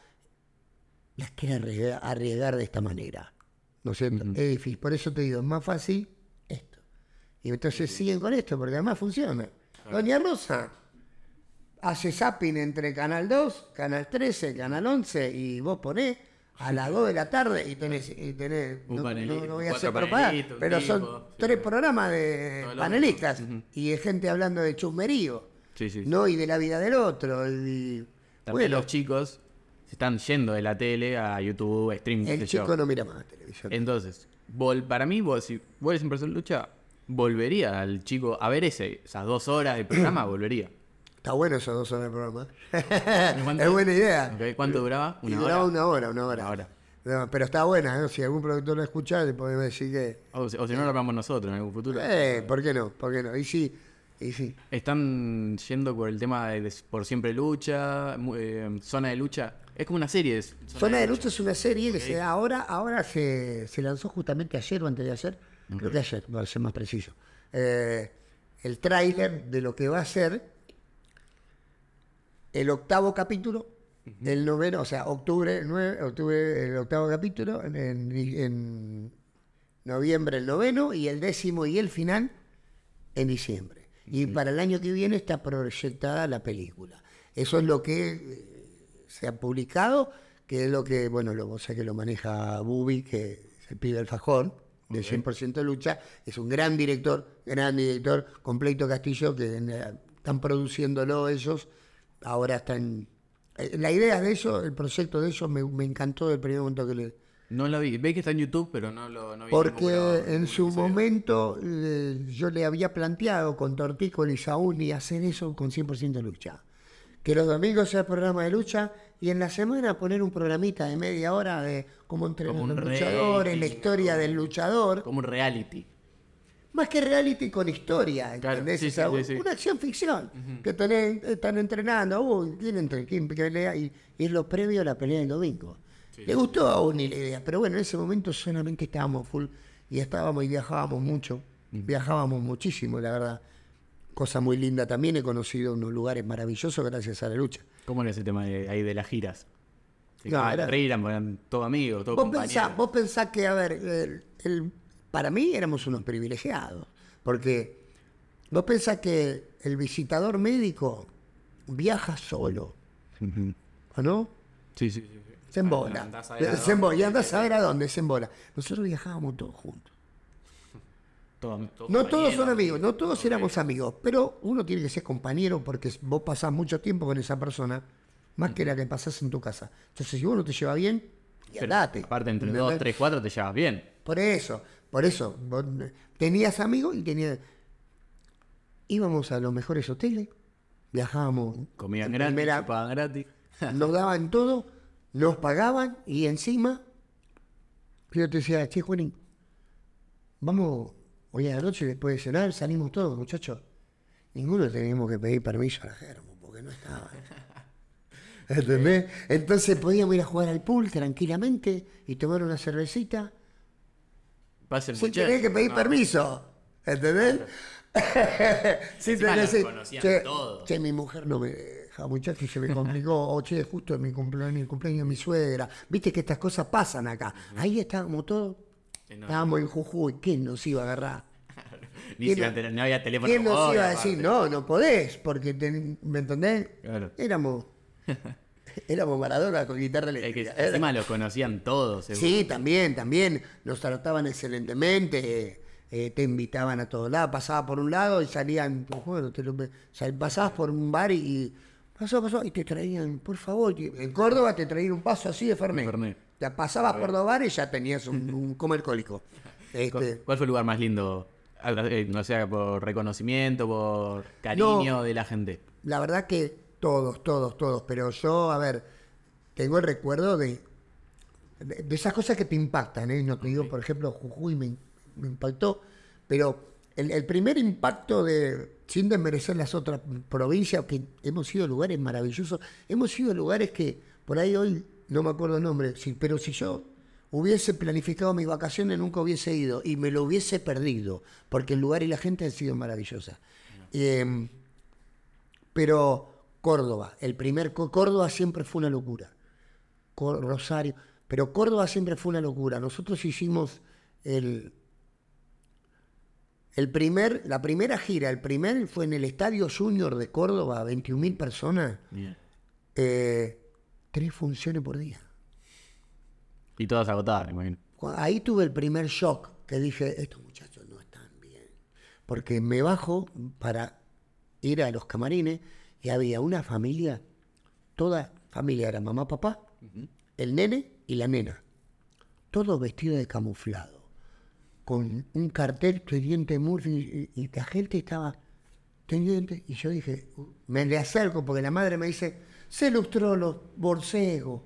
las quiere arriesgar, de esta manera. ¿No es cierto? Es difícil, por eso te digo, es más fácil esto. Y entonces siguen con esto, porque además funciona. Doña Rosa hace zapping entre Canal 2, Canal 13, Canal 11, y vos ponés a las 2 de la tarde y tenés, y tenés Un no, panelista, no- no voy a hacer propaganda, pero son sí. tres programas de panelistas y de gente hablando de chusmerío, Sí, sí. no y de la vida del otro. Y, También bueno, los chicos se están yendo de la tele a YouTube, a stream, qué el chico no mira más televisión. Entonces, vol- para mí, vos, si vuelves en persona lucha, volvería al chico a ver ese, esas dos horas de programa, volvería. Está bueno esos dos horas de programa. es buena idea. ¿Cuánto duraba? Y Una duraba hora. una hora, una hora. Una hora. No, pero está buena, ¿eh? si algún productor lo escucha, le podemos decir que... O, si- o si no, lo hablamos nosotros en algún futuro. Eh, ¿por qué no? ¿Por qué no? Y sí, y sí. Están yendo por el tema de, por siempre lucha, eh, zona de lucha. Es como una serie. es Zona de Lucha es una serie que se da ahora, ahora se, se lanzó justamente ayer o antes de ayer, creo que ayer, para ser más preciso. Eh, el tráiler de lo que va a ser el octavo capítulo, el noveno, o sea, octubre, 9, octubre, el octavo capítulo, en, en- en noviembre el noveno y el décimo y el final en diciembre. Y para el año que viene está proyectada la película. Eso es lo que se ha publicado, que es lo que, bueno, lo, sea, que lo maneja Bubi, que es el pibe del fajón, de 100% lucha, es un gran director, gran director, Completo Castillo, que están produciéndolo ellos, ahora están... eh, La idea de ellos, el proyecto de ellos me, me encantó del primer momento que le, No lo vi. Veis que está en YouTube, pero no lo no vi porque en su momento eh, yo le había planteado con Tortícola y Saúl hacer eso con 100% lucha. Que los domingos sea programa de lucha y en la semana poner un programita de media hora de cómo entrenar Como un los luchadores, la historia del luchador. Como un reality. Más que reality con historia, Claro, ¿entendés? sí, O sea, sí, sí. Una acción ficción. Que tenés- están entrenando, uy, ¿quién, entre, quién pelea? Y, y es lo previo a la pelea del domingo. Le gustó a Uni la idea, pero bueno, en ese momento solamente estábamos full y estábamos y viajábamos mucho. Viajábamos muchísimo, la verdad. Cosa muy linda también, he conocido unos lugares maravillosos gracias a la lucha. ¿Cómo era ese tema de, ahí de las giras? No, como era- reíran, eran todos amigos, todos Vos compañeros. pensás, vos pensás que, a ver, el- el- para mí éramos unos privilegiados, porque vos pensás que el visitador médico viaja solo, ¿o no? Sí, sí, sí. Se embola. Se. Y andás a ver a dónde se embola. Nosotros viajábamos todos juntos. No todos son amigos, no todos éramos amigos, pero uno tiene que ser compañero porque vos pasás mucho tiempo con esa persona, más que la que pasás en tu casa. Entonces, si vos no te lleva bien, y andate. Aparte, entre ¿entendés? dos, tres, cuatro te llevas bien. Por eso, por eso, vos tenías amigos y tenías... Íbamos a los mejores hoteles, viajábamos. Comían gratis, primera- chupaban gratis. nos daban todo, nos pagaban y encima yo te decía, che, Juanín, vamos hoy a la noche después de cenar, salimos todos, muchachos. Ninguno teníamos que pedir permiso a la Germo, porque no estaba. ¿Entendés? Entonces podíamos ir a jugar al pool tranquilamente y tomar una cervecita sin tener que pedir No. permiso. ¿Entendés? los que conocían che, che, mi mujer no me deja, muchacho, y se me complicó. O che, justo en mi cumpleaños, el cumpleaños de mi suegra. Viste que estas cosas pasan acá. Ahí estábamos todos. Estábamos en Jujuy. ¿Quién nos iba a agarrar? Ni ¿Quién siquiera no- no había teléfono. ¿Quién nos iba a decir, no, no podés? Porque, ten- ¿me entendés? Claro. Éramos, éramos Maradona con guitarra Es que eléctrica. Encima los conocían todos. seguro. Sí, también, también. Nos trataban excelentemente. eh, te invitaban a todos lados. Pasaba por un lado y salían. Bueno, te lo- sal- pasabas por un bar y, y pasó, pasó. Y te traían, por favor. En Córdoba te traían un paso así de Fernet. Fernet. Te pasabas por dos bares y ya tenías un, un coma alcohólico. Este, ¿Cu- ¿Cuál fue el lugar más lindo? Agra- eh, No sé, por reconocimiento, por cariño de la gente. La verdad que todos, todos, todos. Pero yo, a ver, tengo el recuerdo de, de, de esas cosas que te impactan. ¿eh? No te digo, por ejemplo, Jujuy me, me impactó. Pero el, el primer impacto de, sin desmerecer las otras provincias, que hemos ido a lugares maravillosos, hemos ido a lugares que por ahí hoy no me acuerdo el nombre, sí, pero si yo hubiese planificado mis vacaciones nunca hubiese ido y me lo hubiese perdido, porque el lugar y la gente han sido maravillosas. Em, pero Córdoba, el primer Córdoba siempre fue una locura. Cor- Rosario, pero Córdoba siempre fue una locura. Nosotros hicimos el el primer la primera gira, el primer fue en el Estadio Junior de Córdoba, 21.000 personas, eh, tres funciones por día. Y todas agotadas, me imagino. Ahí tuve el primer shock, que dije, estos muchachos no están bien. Porque me bajo para ir a los camarines y había una familia, toda familia era mamá, papá, el nene y la nena. Todos vestidos de camuflado. Con un cartel Teniente Murphy y, y la gente estaba Teniente. Y yo dije, me le acerco porque la madre me dice, se lustró los borcegos.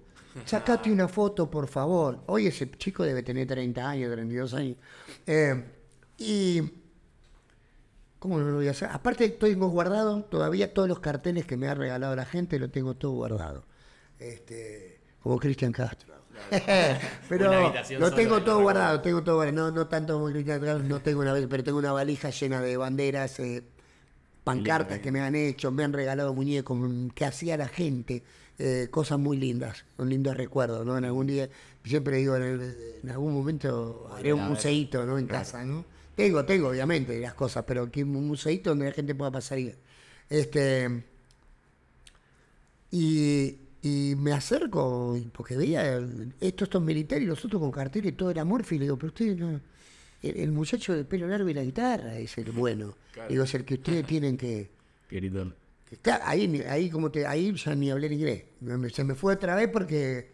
Sacate una foto, por favor. Hoy ese chico debe tener 30 años, 32 años. Eh, y. ¿Cómo no lo voy a hacer? Aparte, tengo guardado todavía todos los carteles que me ha regalado la gente, lo tengo todo guardado. Este, como Cristian Castro. pero lo tengo todo guardado, tengo todo guardado. No, no tanto como Cristian Castro, no tengo una pero tengo una valija llena de banderas, eh, pancartas que me han hecho, me han regalado muñecos mm, que hacía la gente, eh, cosas muy lindas, un lindo recuerdo, ¿no? En algún día, siempre digo, en, el- en algún momento haré un museíto, ¿no? En casa, ¿no? Tengo, tengo, obviamente, las cosas, pero que un museíto donde la gente pueda pasar y ver. Este, y, y me acerco, y- porque veía estos, estos militares y los otros con carteles, todo era Murphy, le digo, pero ustedes no... El, el muchacho de pelo largo y la guitarra es el bueno. Digo, es el que ustedes tienen que... Querido. que ahí, ahí, como te, ahí ya ni hablé en inglés. Me- Se me fue otra vez porque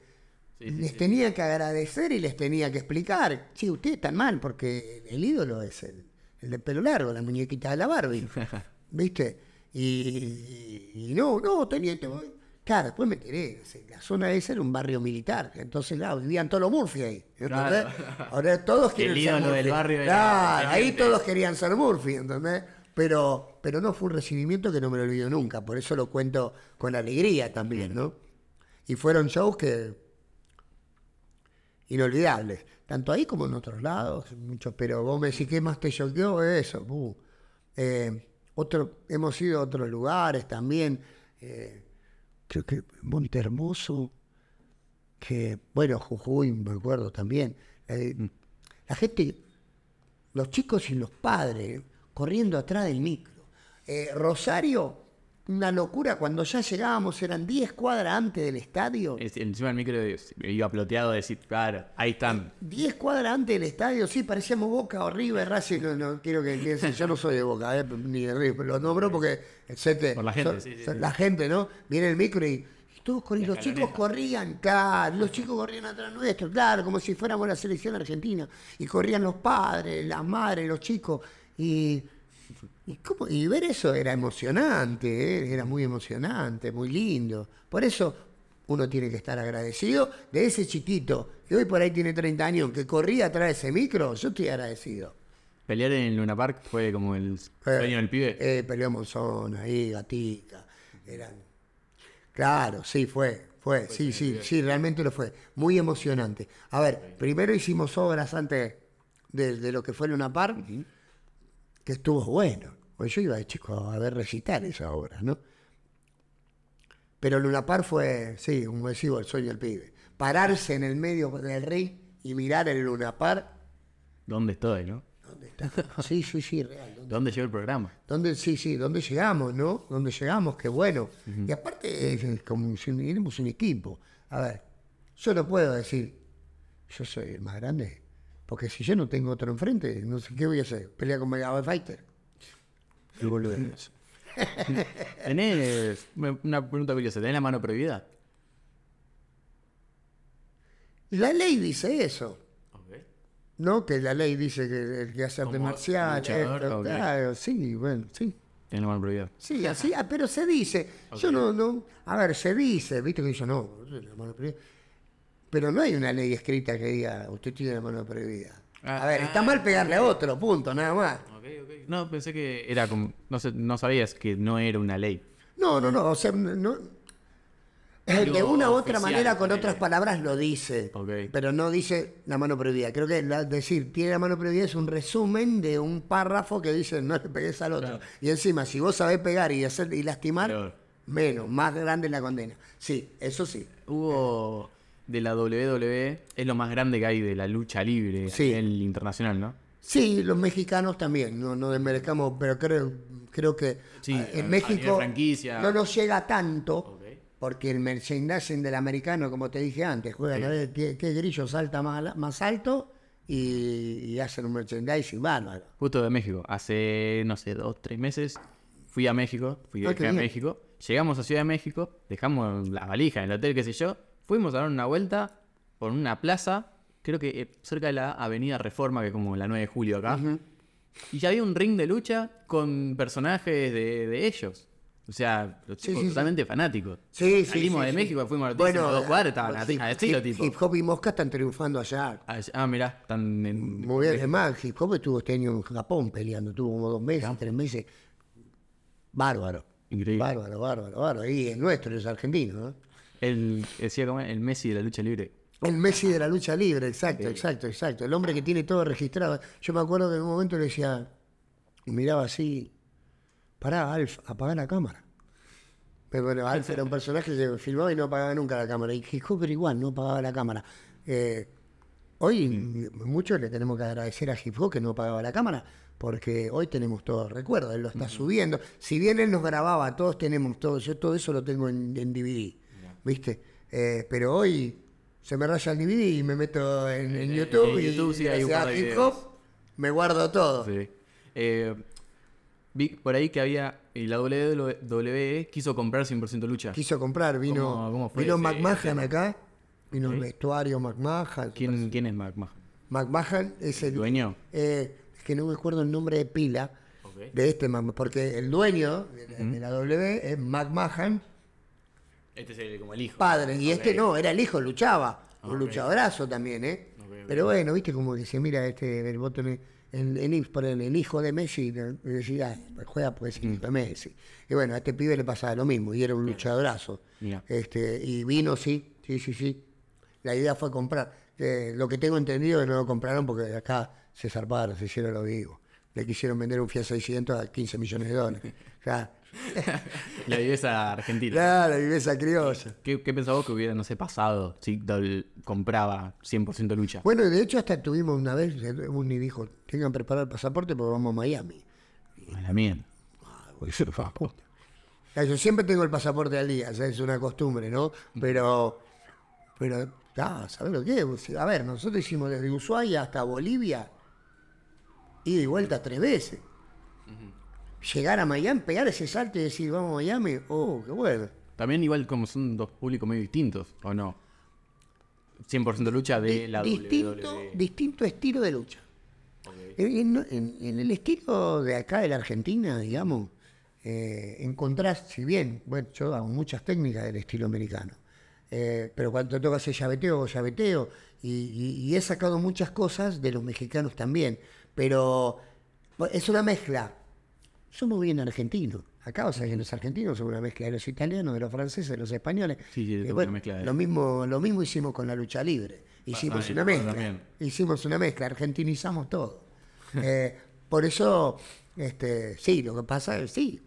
Sí, sí, les sí. tenía que agradecer y les tenía que explicar. Sí, ustedes están mal porque el ídolo es el, el de pelo largo, la muñequita de la Barbie. ¿Viste? Y, y- y no, no, teniente. voy. Claro, después me enteré. La zona esa era un barrio militar. Entonces, claro, vivían todos los Murphy ahí. ¿entendés? Claro. Ahora todos El quieren ser del Murphy. barrio Claro, ahí todos querían ser Murphy, ¿entendés? Pero, pero no fue un recibimiento que no me lo olvido nunca. Por eso lo cuento con alegría también, ¿no? Y fueron shows que inolvidables, tanto ahí como en otros lados, mucho, pero vos me decís, ¿qué más te choqueó? Eso, uh. Eh, otro, hemos ido a otros lugares también, eh, creo que Monte Hermoso, que, bueno, Jujuy, me acuerdo también. Eh, La gente, los chicos y los padres, corriendo atrás del micro. Eh, Rosario, una locura. Cuando ya llegábamos, eran 10 cuadras antes del estadio. Es- encima el micro iba ploteado de decir, claro, ahí están. 10 cuadras antes del estadio, sí, parecíamos Boca o River, Racing, no, no quiero que piensen, yo no soy de Boca, eh, ni de River, pero lo nombro porque etcétera, Por la gente, sí, sí, son sí. la gente, ¿no? Viene el micro y, y todos corrían, los chicos corrían, claro, los chicos corrían atrás nuestro, claro, como si fuéramos la selección argentina, y corrían los padres, las madres, los chicos, y, y, cómo- y ver eso era emocionante, ¿eh? era muy emocionante, muy lindo. Por eso uno tiene que estar agradecido de ese chiquito que hoy por ahí tiene 30 años, que corría atrás de ese micro, yo estoy agradecido. Pelear en Luna Park fue como el sueño del pibe. Eh, peleó Monzón ahí, Gatica, eran... Claro, sí, fue, fue, sí, sí, sí, realmente lo fue. Muy emocionante. A ver, primero hicimos obras antes de, de lo que fue Luna Park, que estuvo bueno. Pues yo iba de chico a ver recitar esa obra, ¿no? Pero Luna Park fue, sí, como decimos, el sueño del pibe. Pararse en el medio del ring y mirar el Luna Park. ¿Dónde estoy, no? ¿Dónde está? Sí, sí, sí, real. ¿dónde ¿Dónde llegó el programa? ¿Dónde, sí, sí, ¿dónde llegamos, no? ¿Dónde llegamos? Qué bueno. Y aparte, es, es como si un equipo. A ver, yo no puedo decir, yo soy el más grande. Porque si yo no tengo otro enfrente, no sé qué voy a hacer. ¿Pelea con Mega Fighter? El boludez. ¿Tenés, una pregunta curiosa, ¿tenés la mano prohibida? La ley dice eso. ¿No? Que la ley dice que el que hace arte marcial. luchador, esto, ok. claro, sí, bueno, sí. Tenés la mano prohibida. Sí, así, ah, pero se dice. Yo no, no, a ver, se dice, viste que dice, no, la mano prohibida. Pero no hay una ley escrita que diga, usted tiene la mano prohibida. Ah, a ver, está ah. mal pegarle a otro, punto, nada más. Ok, ok. No, pensé que era como. No, sé, no sabías que no era una ley. No, no, no, o sea, no. eh, De una u otra oficial, manera, con otras palabras, lo dice. Pero no dice la mano prohibida. Creo que la- decir tiene la mano prohibida es un resumen de un párrafo que dice no le pegues al otro. Claro. Y encima, si vos sabés pegar y hacer y lastimar, Peor. menos, más grande la condena. Sí, eso sí. Hubo. De la WWE, es lo más grande que hay de la lucha libre Sí. a nivel internacional, ¿no? Sí, los mexicanos también, no, no desmerezcamos, pero creo, creo que Sí, eh, a- en México no nos llega tanto, porque el merchandising del americano, como te dije antes, juegan a ver qué, qué grillo salta más, alto y, y hacen un merchandising bárbaro. Justo de México. Hace, no sé, dos, tres meses fui a México. Fui Ah, de qué viaje a. México. Llegamos a Ciudad de México, dejamos la valija en el hotel, qué sé yo. Fuimos a dar una vuelta por una plaza, creo que eh, cerca de la Avenida Reforma, que es como la 9 de julio acá. Y ya había un ring de lucha con personajes de, de ellos. O sea, los chicos sí, sí. totalmente fanáticos. Sí, sí, Salimos de. México, fuimos al hotel, hicimos dos cuadras, estaban a, hip, a estilo, hip- tipo. hip hop y mosca están triunfando allá. Ah, Ah, mirá, están en... Muy bien, es más, hip hop estuvo este año en Japón peleando, tuvo como dos meses, tres meses. Bárbaro. Increíble. Bárbaro, bárbaro, bárbaro. Y es nuestro, es argentino, ¿no? El, decía como el Messi de la lucha libre. El Messi de la lucha libre, exacto, exacto, exacto. El hombre que tiene todo registrado. Yo me acuerdo que en un momento le decía, miraba así, pará, Alf, apagá la cámara. Pero bueno, Alf era un personaje que se filmaba y no apagaba nunca la cámara. Y Hip Hop era igual, no apagaba la cámara. Eh, hoy muchos le tenemos que agradecer a Hip Hop que no apagaba la cámara, porque hoy tenemos todo el recuerdo, él lo está subiendo. Si bien él nos grababa, todos tenemos todo, yo todo eso lo tengo en, en DVD, ¿viste? Eh, pero hoy se me raya el DVD y me meto en, en En- YouTube en y YouTube sí hay un gracias par a de Hip. Hop me guardo todo. Sí. Eh, vi por ahí que había. Y la WWE quiso comprar 100% lucha. Quiso comprar, vino, ¿Cómo- cómo fue vino McMahon acá, vino el vestuario McMahon. ¿Quién, ¿Quién es McMahon? McMahon es el ¿Dueño? Eh, es que no me acuerdo el nombre de pila de este, Mac- porque el dueño de la, de la W es McMahon, Este es el- como el hijo. padre, y este no, era el hijo, luchaba, un luchadorazo también, ¿eh? Pero bueno, viste como que se mira este, el botón, por el, el hijo de Messi, decía, "Ah, pues juega porque es el hijo de Messi. Y bueno, a este pibe le pasaba lo mismo, y era un luchadorazo. Mira. Este, y vino, sí, sí, sí, sí. La idea fue comprar. Eh, lo que tengo entendido es que no lo compraron porque acá se zarparon, se hicieron lo vivo. Le quisieron vender un Fiat 600 a 15 millones de dólares. Claro, La viveza argentina. claro viveza criolla. ¿Qué, ¿Qué pensabas que hubiera, no sé, pasado si Dol compraba 100% lucha? Bueno, de hecho hasta tuvimos una vez, Uni dijo, tengan preparado el pasaporte porque vamos a Miami. A la mía. Ah, va a puta. Ah, Yo siempre tengo el pasaporte al día, es una costumbre, ¿no? Pero, pero, ah, ¿sabes lo que es? A ver, nosotros hicimos desde Ushuaia hasta Bolivia, ida y vuelta tres veces. Llegar a Miami, pegar ese salto y decir, vamos a Miami, oh, qué bueno. También igual como son dos públicos medio distintos, ¿o no? 100% lucha de la distinto, WWE. distinto estilo de lucha. En, en- en el estilo de acá de la Argentina, digamos, eh, encontrás, si bien, bueno, yo hago muchas técnicas del estilo americano, eh, pero cuando te toca hacer llaveteo, llaveteo, y, y- y he sacado muchas cosas de los mexicanos también, pero es una mezcla. Somos bien argentinos. Acá, o sea, que los argentinos son una mezcla de los italianos, de los franceses, de los españoles. Sí, sí, es una mezcla de- lo mismo, lo mismo hicimos con la lucha libre. Hicimos Ah, una mezcla. también. Hicimos una mezcla, argentinizamos todo. Eh, por eso, este, sí, lo que pasa es sí.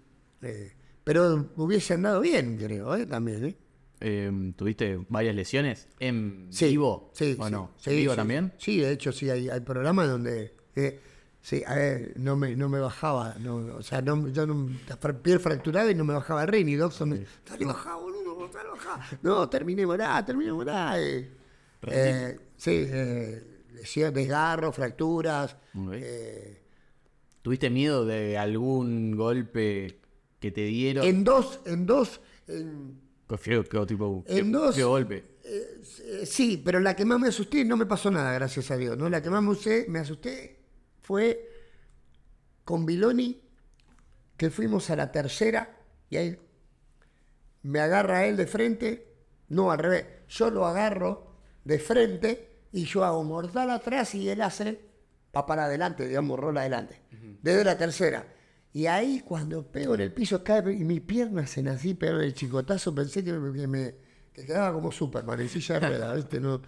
eh, pero hubiese andado bien, creo, ¿eh? también. ¿eh? Eh, ¿Tuviste varias lesiones en Sí, vivo? Sí, ¿O sí, no? sí, ¿En vivo también? Sí, de hecho, sí, hay, hay programas donde. Sí, a ver, no me, no me bajaba. No, o sea, no, yo no. Piel fracturada y no me bajaba el ring. Y Dobson me. Dale, bajá, boludo, dale, bajá. No, terminé morá, terminé morá. eh. Eh, sí, eh, lesión, desgarro, fracturas. Eh, ¿Tuviste miedo de algún golpe que te dieron? en dos, en dos. en- ¿Qué qué tipo? En qué- dos- qué golpe? Eh, sí, pero la que más me asusté no me pasó nada, gracias a Dios. ¿no? La que más me, usé- me asusté fue con Biloni, que fuimos a la tercera y ahí me agarra él de frente, no al revés, yo lo agarro de frente y yo hago mortal atrás y él hace va para adelante, digamos, rola adelante, desde la tercera. Y ahí cuando pego en el piso cae y mis piernas en así, pero el chicotazo pensé que me, que me- que quedaba como Superman en silla de ruedas, ¿viste? No,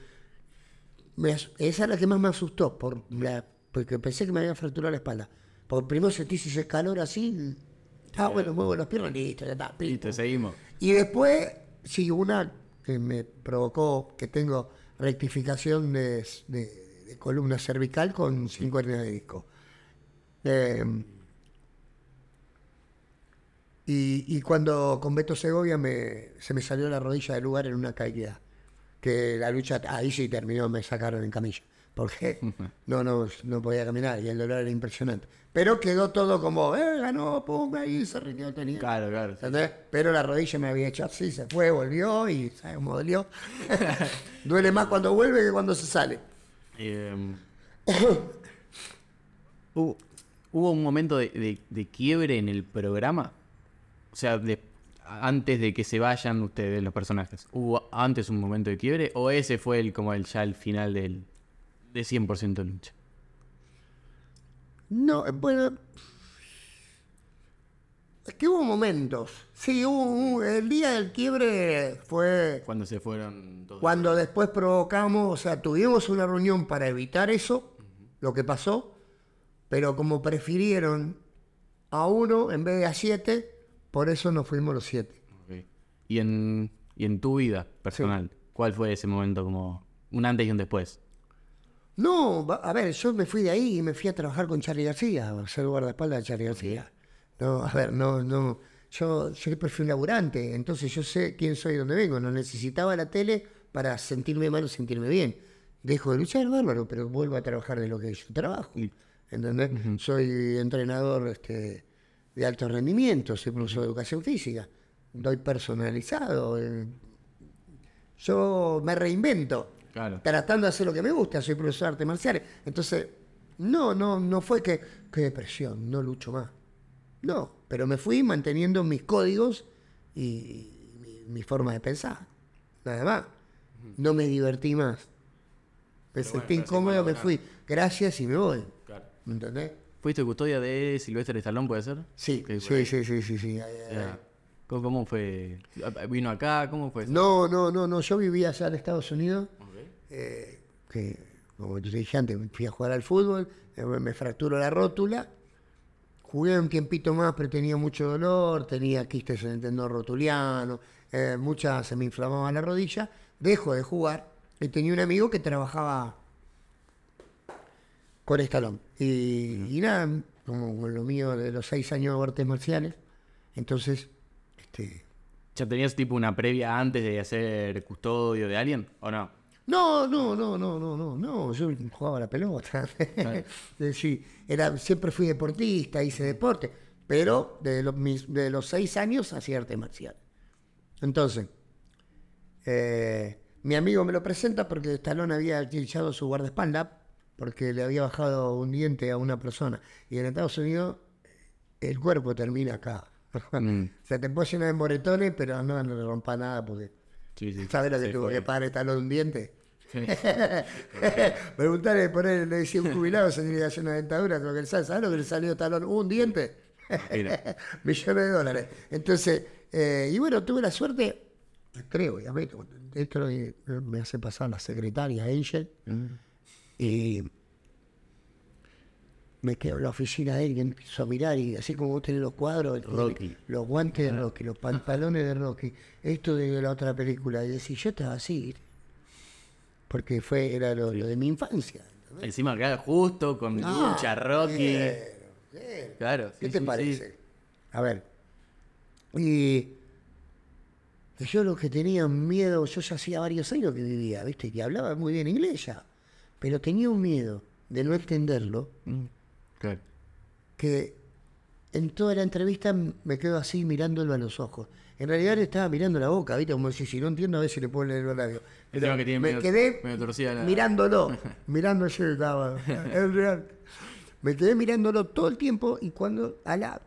me esa es la que más me asustó, por la- porque pensé que me había fracturado la espalda. Porque primero sentí ese calor así, ah, bueno, muevo las piernas, listo, ya está. Listo, seguimos. Y después, sí, una que me provocó que tengo rectificación de, de- de columna cervical con cinco hernias de disco. Eh, y, y cuando con Beto Segovia me, se me salió la rodilla del lugar en una caída. Que la lucha, ahí sí terminó, me sacaron en camilla. Porque no, no, no podía caminar y el dolor era impresionante. Pero quedó todo como, eh, ganó, pum, ahí se rindió el tenía. Claro, claro. Pero la rodilla me había hecho así, se fue, volvió y ¿sabes cómo dolió? Duele más cuando vuelve que cuando se sale. Eh, ¿hubo, hubo un momento de, de- de quiebre en el programa? O sea, de- antes de que se vayan ustedes, los personajes. ¿Hubo antes un momento de quiebre? ¿O ese fue el como el ya el final del de 100% lucha? No, eh, bueno. Es que hubo momentos. Sí, hubo, hubo- el día del quiebre fue Cuando se fueron todos. cuando después provocamos, o sea, tuvimos una reunión para evitar eso, lo que pasó, pero como prefirieron a uno en vez de a siete, por eso nos fuimos los siete. Ok. Y en, y en tu vida personal, ¿cuál fue ese momento como un antes y un después? No, a ver, yo me fui de ahí y me fui a trabajar con Charlie García, a ser guardaespaldas de Charlie García. No, a ver, no, no. Yo, yo siempre fui un laburante, entonces yo sé quién soy y dónde vengo. No necesitaba la tele para sentirme mal o sentirme bien. Dejo de luchar, bárbaro, pero vuelvo a trabajar de lo que yo trabajo. ¿Entendés? Soy entrenador este, de alto rendimiento, soy profesor de educación física. Doy personalizado. eh. Yo me reinvento Claro. tratando de hacer lo que me gusta, soy profesor de artes marciales. Entonces, no, no, no fue que, qué depresión, no lucho más. No, pero me fui manteniendo mis códigos y mi, mi forma de pensar. Nada más. No me divertí más. Me sentí incómodo, me fui. Gracias y me voy. Claro. ¿Me entendés? ¿Fuiste custodia de Silvestre Stallone, puede ser? Sí, sí, sí, sí, sí, sí. Ay, ay, Ya. ay. ¿Cómo, cómo fue? ¿Vino acá? ¿Cómo fue? eso? No, no, no, no. Yo vivía allá en Estados Unidos. Eh, que, como te dije antes, fui a jugar al fútbol, me fracturó la rótula, jugué un tiempito más, pero tenía mucho dolor, tenía quistes en el tendón rotuliano, eh, mucha, se me inflamaba la rodilla, dejo de jugar y tenía un amigo que trabajaba con estalón. Y, y nada, como con lo mío de los seis años de artes marciales, entonces Este, ¿Ya tenías tipo una previa antes de ser custodio de alguien o no? No, no, no, no, no, no, no. Yo jugaba la pelota. sí, era, siempre fui deportista, hice deporte, pero de los, mis- de los seis años hacía arte marcial. Entonces, eh, mi amigo me lo presenta porque Stallone había echado su guardaespaldas porque le había bajado un diente a una persona. Y en Estados Unidos el cuerpo termina acá. Mm. Se te puede llenar de moretones, pero no, no le rompa nada porque Sí, sí. ¿Sabes lo que tuvo que pagar Stallone un diente? Preguntarle, poner, le decía un jubilado, se tenía que hacer una dentadura, lo que le sale, ¿sabes lo que le salió Stallone? Un diente. Millones de dólares. Entonces, eh, y bueno, tuve la suerte, creo, obviamente, esto me hace pasar la secretaria Angel, y me quedo en la oficina de él y empiezo a mirar y así como vos tenés los cuadros, tiene Rocky. los guantes de Rocky, los pantalones de Rocky, esto de la otra película, y decir, yo estaba así, porque fue, era lo, lo de mi infancia. Encima acá justo con Ah, lucha, Rocky. Claro, claro. Claro. ¿Qué sí, te sí, parece? sí. A ver. Y y yo lo que tenía miedo, yo ya hacía varios años que vivía, ¿viste? Que hablaba muy bien inglés ya, pero tenía un miedo de no entenderlo, Mm, Claro. que en toda la entrevista me quedo así mirándolo a los ojos. En realidad le estaba mirando la boca, ¿viste? Como si, si no entiendo a ver si le puedo leer los labios. Pero que tiene me medio- quedé medio la- mirándolo, mirando yo estaba, es real. Me quedé mirándolo todo el tiempo y cuando a la,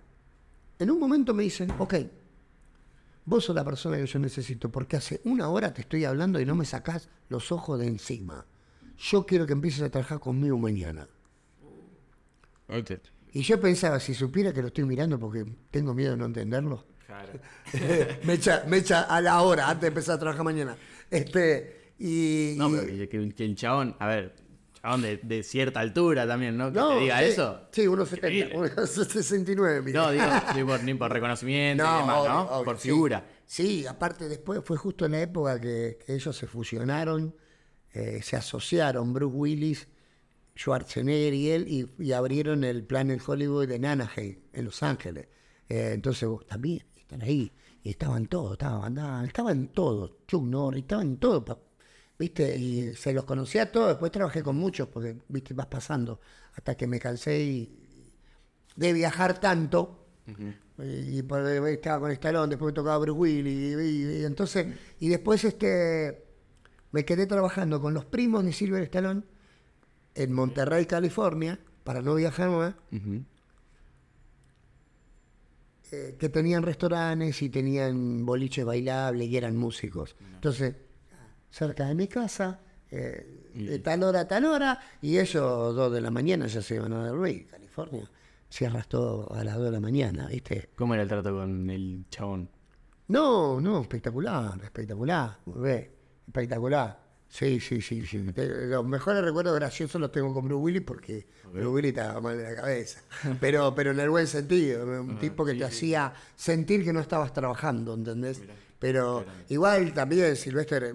en un momento me dicen, ok, vos sos la persona que yo necesito porque hace una hora te estoy hablando y no me sacás los ojos de encima. Yo quiero que empieces a trabajar conmigo mañana. Y yo pensaba, si supiera que lo estoy mirando porque tengo miedo de no entenderlo, Claro. me, echa, me echa a la hora antes de empezar a trabajar mañana. Este, y, No, pero que, que- que el chabón, a ver, chabón de, de cierta altura también, ¿no? Que no, te diga sí, eso. Sí, unos 70, Increíble. unos 69, mira. No, digo, ni por, ni por reconocimiento y demás, obvio, ¿no? obvio, por sí. figura. Sí, aparte después fue justo en la época que, que ellos se fusionaron, eh, se asociaron Bruce Willis, Schwarzenegger y él, y, y abrieron el Planet Hollywood en Anaheim, en Los Ángeles. Eh, entonces vos también están ahí, y estaban todos, estaban, andaban, estaban todos, Chuck Norris, estaban todos, ¿viste? Y se los conocía a todos, después trabajé con muchos, porque, ¿viste? Vas pasando, hasta que me cansé y, de viajar tanto. Y por- estaba con Stallone, después me tocaba Bruce Willis. Y, y- y entonces, y después este me quedé trabajando con los primos de Silver Stallone en Monterrey, California, para no viajar más, eh, que tenían restaurantes y tenían boliches bailables y eran músicos. Entonces, cerca de mi casa, eh, de tal hora a tal hora, y ellos dos de la mañana ya se iban a dormir, California. Cierras todo a las dos de la mañana, ¿viste? ¿Cómo era el trato con el chabón? No, no, espectacular, espectacular, espectacular. Sí, sí, sí, sí. Los mejores recuerdos graciosos los tengo con Bruce Willis porque Bruce Willis estaba mal de la cabeza. Pero, pero en el buen sentido, un tipo que te hacía sentir que no estabas trabajando, ¿entendés? Pero igual también Sylvester, eh,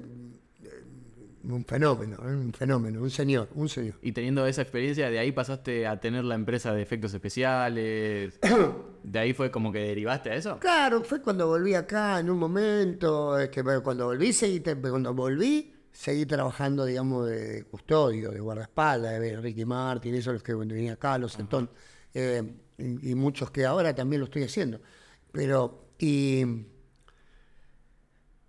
un fenómeno, eh, un fenómeno, un señor, un señor. Y teniendo esa experiencia, de ahí pasaste a tener la empresa de efectos especiales. De ahí fue como que derivaste a eso. Claro, fue cuando volví acá en un momento, este, cuando volví, seguí, cuando volví, seguí trabajando, digamos, de custodio, de guardaespaldas, de Ricky Martin, esos los que venía acá, los Sentón, eh, y, y muchos que ahora también lo estoy haciendo. Pero, y,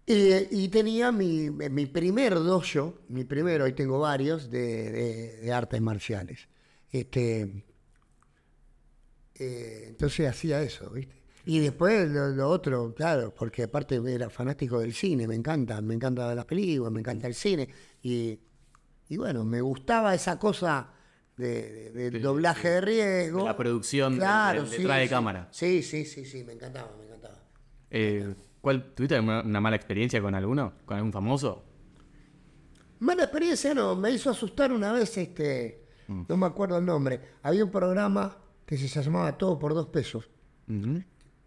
y, y tenía mi, mi primer dojo, mi primero, hoy tengo varios, de, de- de artes marciales. Este, eh, entonces hacía eso, ¿viste? Y después lo, lo otro, claro, porque aparte era fanático del cine, me encanta, me encanta las películas, me encanta el cine. Y, y bueno, me gustaba esa cosa de, de- de doblaje de riesgo. de la producción, claro, de- sí, detrás de sí. cámara. Sí, sí, sí, sí, me encantaba, me encantaba. Eh, ¿cuál, ¿Tuviste una, una mala experiencia con alguno? ¿Con algún famoso? Mala experiencia no, me hizo asustar una vez, este, no me acuerdo el nombre. Había un programa que se llamaba Todo por dos pesos.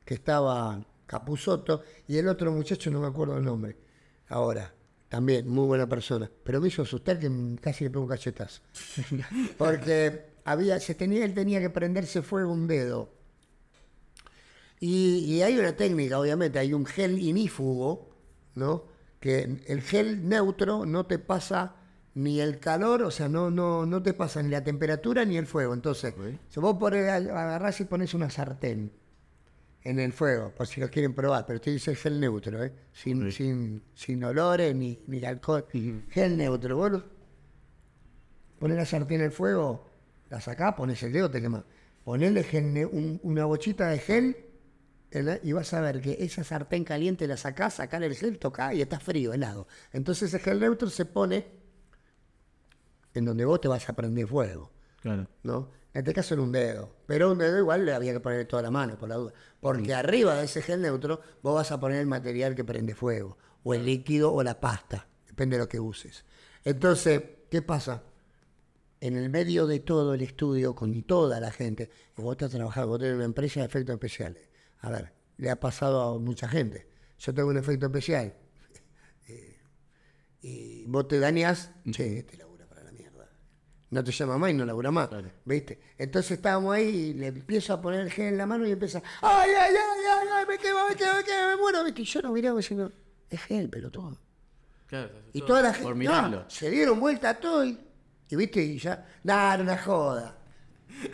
Que estaba Capuzoto y el otro muchacho no me acuerdo el nombre. Ahora, también muy buena persona, pero me hizo asustar que casi le pego un cachetazo. Porque había, se tenía, él tenía que prenderse fuego un dedo. Y, y hay una técnica, obviamente, hay un gel inífugo, ¿no? Que el gel neutro no te pasa ni el calor, o sea, no, no, no te pasa ni la temperatura ni el fuego. Entonces, si vos pones, agarrás y pones una sartén en el fuego, por si lo quieren probar, pero te dice gel neutro, ¿eh? sin, sin, sin olores ni, ni alcohol. Gel neutro. Vos ponés la sartén en el fuego, la sacás, pones el dedo, te quemás. Ponele gel un- una bochita de gel y vas a ver que esa sartén caliente la sacás, sacás el gel, tocás y está frío, helado. Entonces el gel neutro se pone en donde vos te vas a prender fuego. Claro. ¿no? En este caso era un dedo, pero un dedo igual le había que poner toda la mano, por la duda. Porque arriba de ese gel neutro vos vas a poner el material que prende fuego, o el líquido o la pasta, depende de lo que uses. Entonces, ¿qué pasa? En el medio de todo el estudio, con toda la gente, vos estás trabajando, vos tenés una empresa de efectos especiales. A ver, le ha pasado a mucha gente. Yo tengo un efecto especial. eh, y vos te dañas, che, este labura para la mierda. No te llama más y no labura más. Claro. ¿Viste? Entonces estábamos ahí y le empiezo a poner el gel en la mano y empieza, ¡ay, ay, ay, ay, ay! Me quemo, me quemo, me quemo, me muero, ¿viste? Y yo no miraba diciendo, es gel, pelotudo. Claro, Y toda la gente, no, se dieron vuelta a todo y, y viste, y ya, nada, una joda.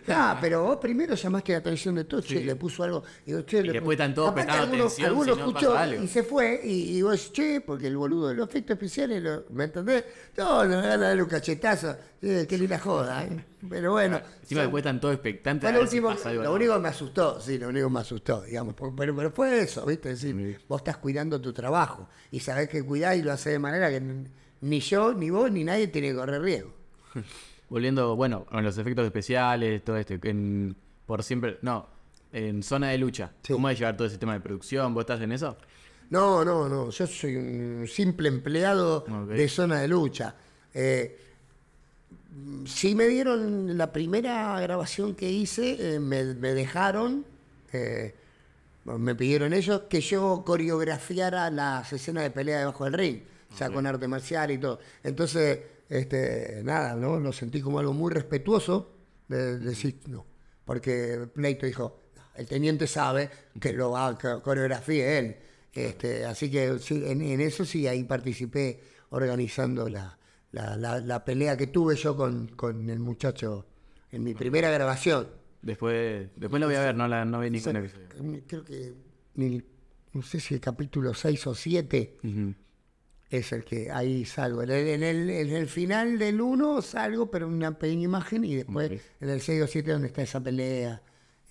Ah, pero vos primero llamaste la atención de todos, che, le puso algo. Y, digo, che, Y le después están todos prestando alguno- atención Alguno si no escuchó pasa algo. y se fue, y, y vos, che, porque el boludo de los efectos especiales, lo- ¿me entendés? No, no, van a darle un cachetazo. Eh, qué linda joda, ¿eh? Pero bueno. Encima son- después están todos expectantes. a si último, pasa algo. lo único que me asustó, sí, lo único que me asustó, digamos, pero, pero fue eso, ¿viste? Es decir, Sí. vos estás cuidando tu trabajo y sabés que cuidás y lo haces de manera que ni yo, ni vos, ni nadie tiene que correr riesgo. Volviendo, bueno, con los efectos especiales, todo esto, en, por siempre, no, en zona de lucha. Sí. ¿Cómo es llevar todo ese tema de producción? ¿Vos estás en eso? No, no, no, yo soy un simple empleado de zona de lucha. Eh, sí me dieron la primera grabación que hice, eh, me, me dejaron, eh, me pidieron ellos que yo coreografiara las escenas de pelea debajo del ring, o sea, con arte marcial y todo. Entonces, este, nada, ¿no? Lo sentí como algo muy respetuoso de, de decir, no, porque Pleito dijo, el teniente sabe que lo va a co- coreografía él. Este, así que sí, en, en eso sí, ahí participé organizando la, la, la- la pelea que tuve yo con, con el muchacho en mi primera grabación. Después, después lo voy a ver, no, la, no vi ningún episodio. Creo que, ni- no sé si el capítulo 6 o 7 Ujú. Es el que ahí salgo. En el, en el, en el final del 1 salgo, pero una pequeña imagen, y después en el 6 o 7 donde está esa pelea,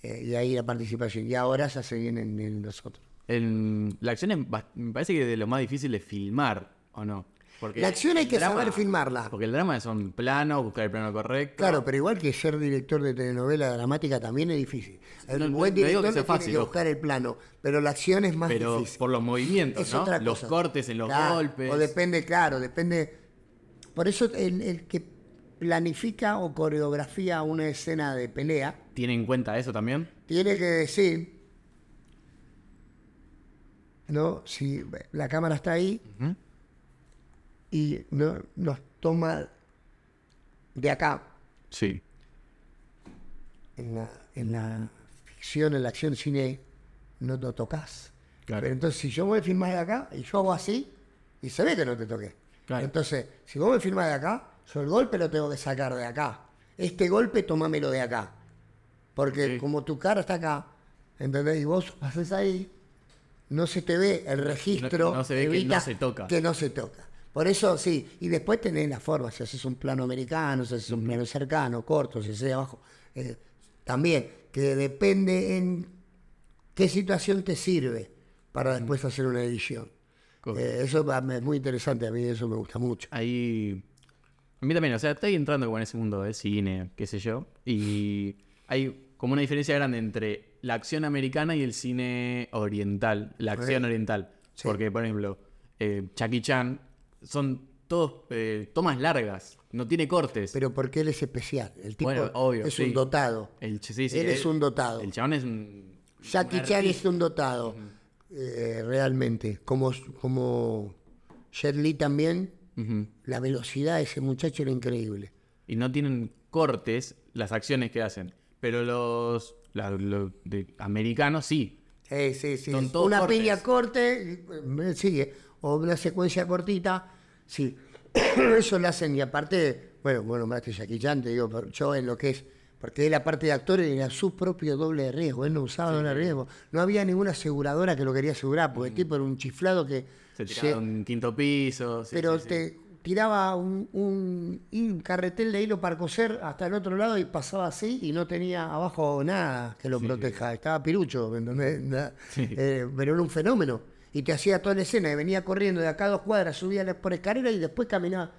eh, y ahí la participación. Y ahora ya se vienen en los otros. En- la acción es me parece que es de lo más difícil de filmar, ¿o no? Porque La acción hay que saber filmarla. Porque el drama son planos, buscar el plano correcto. Claro, pero igual que ser director de telenovela dramática también es difícil. El No, no- buen no director que le sea tiene fácil, que buscar el plano, pero la acción es más pero difícil. por los movimientos, es ¿no? Los cortes en los Claro, golpes. O depende, claro, depende. Por eso el, el que planifica o coreografía una escena de pelea ¿Tiene en cuenta eso también? tiene que decir, ¿no? Si la cámara está ahí. Y no, nos toma de acá, Sí. en la, en la ficción, en la acción cine, no lo tocas. Claro. Pero entonces, si yo voy a filmar de acá y yo hago así, y se ve que no te toqué. Claro. Entonces, si vos me filmás de acá, yo el golpe lo tengo que sacar de acá. Este golpe, tomámelo de acá. Porque como tu cara está acá, ¿entendés? Y vos haces ahí, no se te ve el registro. No- no se ve que no se toca. Que no se toca. Por eso sí, y después tenés la forma, si haces un plano americano, si haces un plano cercano, corto, si haces de abajo. eh, también, que depende en qué situación te sirve para después hacer una edición. Eh, eso es muy interesante, a mí eso me gusta mucho. Ahí. A mí también, o sea, estoy entrando como en ese mundo del cine, qué sé yo. Y hay como una diferencia grande entre la acción americana y el cine oriental, la acción Sí. oriental. Sí. Porque, por ejemplo, eh, Jackie Chan son todos eh, tomas largas, no tiene cortes. Pero porque él es especial, el tipo Bueno, obvio, es sí. un dotado. El, ch- sí, sí, Él es un dotado. El chabón es un. Jackie un Chan es un dotado, eh, realmente. Como, como Jet Li también, la velocidad de ese muchacho era increíble. y no tienen cortes las acciones que hacen. Pero los, la- los de americanos sí. Sí, sí, sí. Son todos Una cortes. piña corte, me sigue, o una secuencia cortita, sí. Eso lo hacen y aparte, bueno, bueno, más que Jackie Chan, te digo, pero yo en lo que es, porque él aparte de actor era su propio doble de riesgo, él no usaba doble de riesgo. No había ninguna aseguradora que lo quería asegurar, porque el tipo era un chiflado que... Mm. Se se- tiraba un quinto piso. sí, pero sí, te tiraba un, un, un carretel de hilo para coser hasta el otro lado y pasaba así y no tenía abajo nada que lo proteja. Estaba pirucho, ¿me entendés? Na- eh, pero era un fenómeno. Y te hacía toda la escena y venía corriendo de acá a dos cuadras, subía por escalera y después caminaba.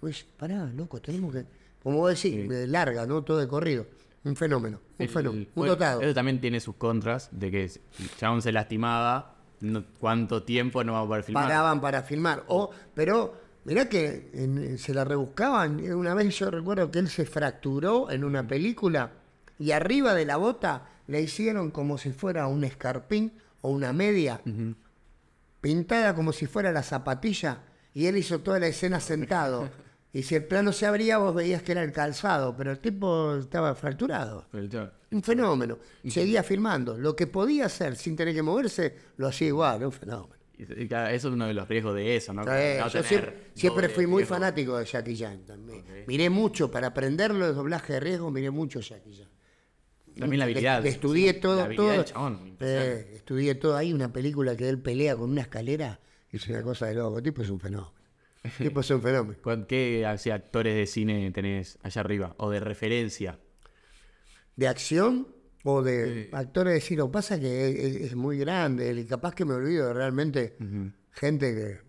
Pues, pará, loco, tenemos que. Como vos decís, de larga, ¿no? Todo de corrido. Un fenómeno, un El- fenómeno, un dotado. Eso también tiene sus contras, de que chabón se lastimaba, no- cuánto tiempo no va a poder filmar. paraban para filmar. O, pero mirá que en- se la rebuscaban. Una vez yo recuerdo que él se fracturó en una película y arriba de la bota le hicieron como si fuera un escarpín o una media, pintada como si fuera la zapatilla, y él hizo toda la escena sentado. Y si el plano se abría, vos veías que era el calzado, pero el tipo estaba fracturado. Un fenómeno. Seguía filmando. Lo que podía hacer sin tener que moverse, lo hacía igual, un fenómeno. y- y claro, eso es uno de los riesgos de eso, ¿no? Sí, No yo siempre, fui muy riesgo. fanático de Jackie Chan también. Miré mucho, para aprenderlo de doblaje de riesgo, miré mucho Jackie Chan. También la Le- habilidad. le estudié sí, todo, La habilidad todo. del chabón, impresionante. Eh, estudié todo. Hay una película que él pelea con una escalera y es una cosa de loco. El tipo es un fenómeno. El tipo es un fenómeno. ¿Cuán- ¿Qué actores de cine tenés allá arriba? O de referencia. De acción o de actores de cine. Lo que pasa es que es, muy grande y capaz que me olvido de realmente gente que,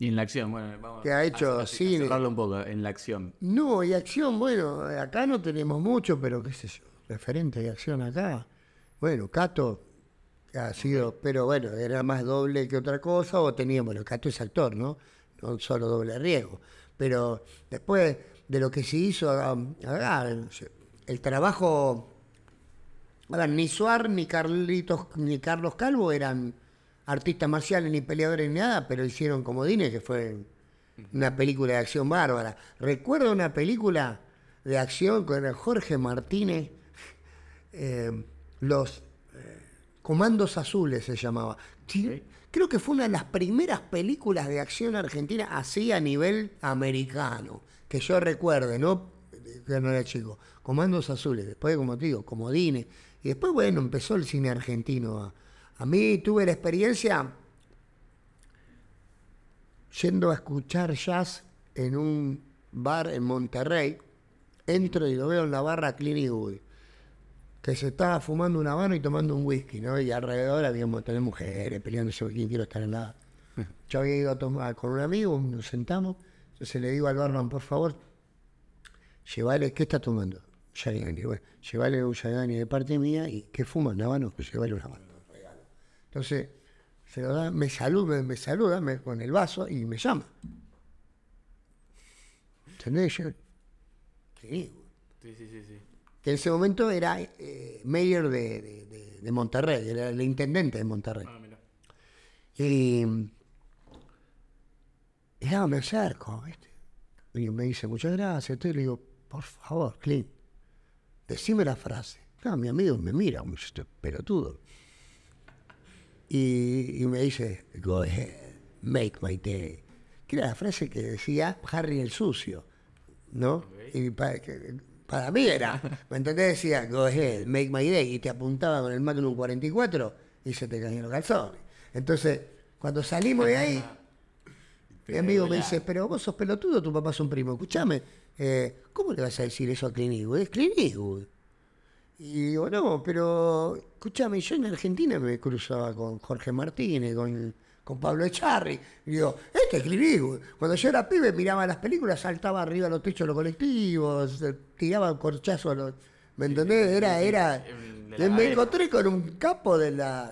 Y en la acción, bueno, vamos Que ha hecho a- a- a cine. cerrarlo un poco, en la acción. No, y acción, bueno, acá no tenemos mucho, pero qué sé yo, referente de acción acá. Bueno, Cato ha sido, pero bueno, era más doble que otra cosa, o teníamos, bueno, Cato es actor, ¿no? No solo doble riesgo. Pero después de lo que se hizo el trabajo, ni Suar, ni Carlitos, ni Carlos Calvo eran artistas marciales, ni peleadores, ni nada, pero hicieron Comodines, que fue una película de acción bárbara. Recuerdo una película de acción con Jorge Martínez, eh, Los eh, Comandos Azules se llamaba. Sí. Creo que fue una de las primeras películas de acción argentina así a nivel americano, que yo recuerde, ¿no? Que no era chico. Comandos Azules, después, como te digo, Comodines. Y después, bueno, empezó el cine argentino. A, a mí tuve la experiencia yendo a escuchar jazz en un bar en Monterrey. Entro y lo veo en la barra Clint Eastwood, que se estaba fumando un habano y tomando un whisky, ¿no? Y alrededor había un montón de mujeres peleándose por quién quiero estar en la... Yo había ido a tomar con un amigo, nos sentamos, entonces le digo al barman, por favor, llévale, ¿qué está tomando? Yagani, bueno, llévale un Yagani de parte mía y ¿qué fuma? ¿Un habano? Pues llévale un habano. regalo. Entonces, se lo da, me saluda, me saluda me- con el vaso y me llama. ¿Entendés? Yo, ¿qué? Sí, sí, sí, sí. Que en ese momento era eh, mayor de, de- de- de Monterrey, era el intendente de Monterrey. Ah, mira. Y, y nada, me acerco, ¿viste? Y me dice, muchas gracias. Entonces le digo, por favor, Clint, decime la frase. No, mi amigo me mira, me dice, "Este pelotudo. Y, y me dice, go ahead, make my day. Que era la frase que decía Harry el sucio, ¿no? Y que- para mí era, ¿me entendés? Decía, go ahead, make my day. Y te apuntaba con el Magnum 44 y se te caían los calzones. Entonces, cuando salimos de ahí, mi amigo me dice, pero vos sos pelotudo, tu papá es un primo. Escuchame, eh, ¿cómo le vas a decir eso a Clint Eastwood? Es Clint Eastwood. Y digo, no, pero escúchame, yo en Argentina me cruzaba con Jorge Martínez, con, con Pablo Echarri. Y digo, este es Clint Eastwood. Cuando yo era pibe miraba las películas, saltaba arriba a los techos de los colectivos, eh, tiraba corchazo a los... ¿Me entendés? Era, era... Me encontré con un capo de la...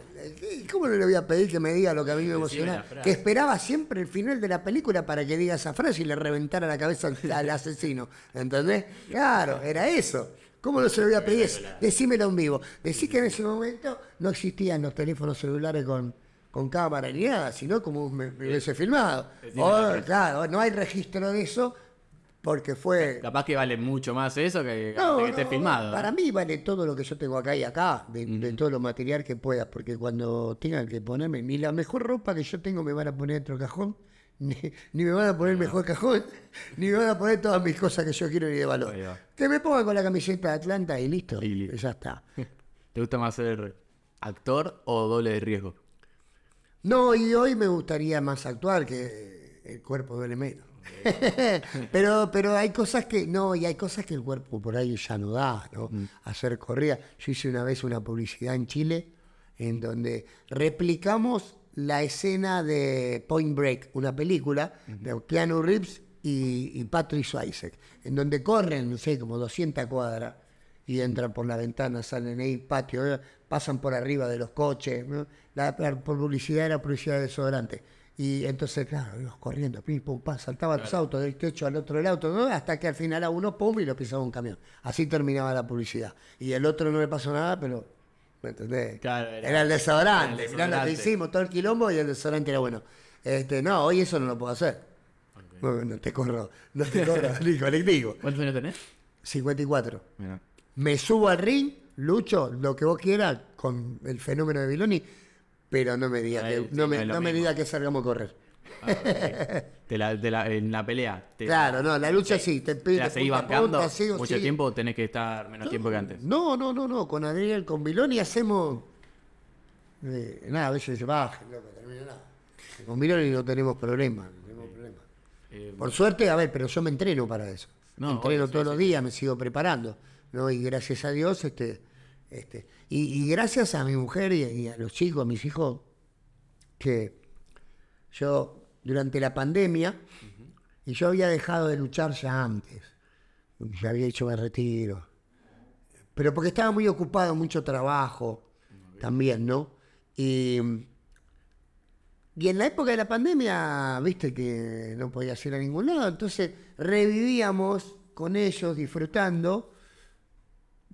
¿Cómo no le voy a pedir que me diga lo que a mí me Decime emociona? la frase. Que esperaba siempre el final de la película para que diga esa frase y le reventara la cabeza al, asesino. ¿Entendés? Claro, era eso. ¿Cómo no se lo voy a pedir eso? Decímelo en vivo. Decí que en ese momento no existían los teléfonos celulares con, con cámara ni nada, sino como me, me hubiese filmado. O, frase. claro, no hay registro de eso, porque fue... Capaz que vale mucho más eso que, No, que esté no, filmado. Para mí vale todo lo que yo tengo acá y acá, de, de todo lo material que pueda, porque cuando tengan que ponerme, ni la mejor ropa que yo tengo me van a poner dentro del cajón, ni, ni me van a poner el mejor cajón, ni me van a poner todas mis cosas que yo quiero ni de valor. Que me pongan con la camiseta de Atlanta y listo, Y listo. ya está. ¿Te gusta más ser actor o doble de riesgo? No, y hoy me gustaría más actuar que el cuerpo duele menos. pero, pero hay cosas que, no, y hay cosas que el cuerpo por ahí ya no da, ¿no? Hacer corrida. Yo hice una vez una publicidad en Chile en donde replicamos la escena de Point Break, una película de Keanu Reeves y, y Patrick Swayze, en donde corren, no sé, como 200 cuadras y entran por la ventana, salen ahí, patio, eh, pasan por arriba de los coches. ¿no? La, la publicidad era publicidad de desodorante. Y entonces, claro, íbamos corriendo, pim, pum, pam, saltaban los autos del techo al otro del auto, ¿no? hasta que al final a uno, pum, y lo pisaba un camión. Así terminaba la publicidad. Y el otro no le pasó nada, pero, ¿me entendés? Claro, era, era- el desodorante. era el Mirá lo que hicimos, todo el quilombo y el desodorante era bueno. Este, no, hoy eso no lo puedo hacer. No, no te corro, no te corro, ni colectivo. ¿Cuántos años tenés? 54 Mira. Me subo al ring, lucho, lo que vos quieras, con el fenómeno de Viloni, pero no me diga Ahí, que, sí, no me, no diga que salgamos a correr. Ah. Te la- te la- en la pelea. Te, Claro, no, la lucha sí, te pide la seguís punta a bancando punta, sigo, mucho sigo. tiempo o tenés que estar menos tiempo que antes. No, no, no, no, con Adriel, con Viloni hacemos. eh, nada, a veces se baja, no termina nada. Con Viloni no tenemos problemas, no tenemos problemas. Eh, Por suerte, a ver, pero yo me entreno para eso. No, entreno sí, todos los días, me sigo preparando, Y gracias a Dios, este, este, y, gracias a mi mujer y, a los chicos, a mis hijos, que yo durante la pandemia, y yo había dejado de luchar ya antes, ya había hecho mi retiro, pero porque estaba muy ocupado, mucho trabajo también, ¿no? Y, y en la época de la pandemia, viste que no podías ir a ningún lado, entonces revivíamos con ellos disfrutando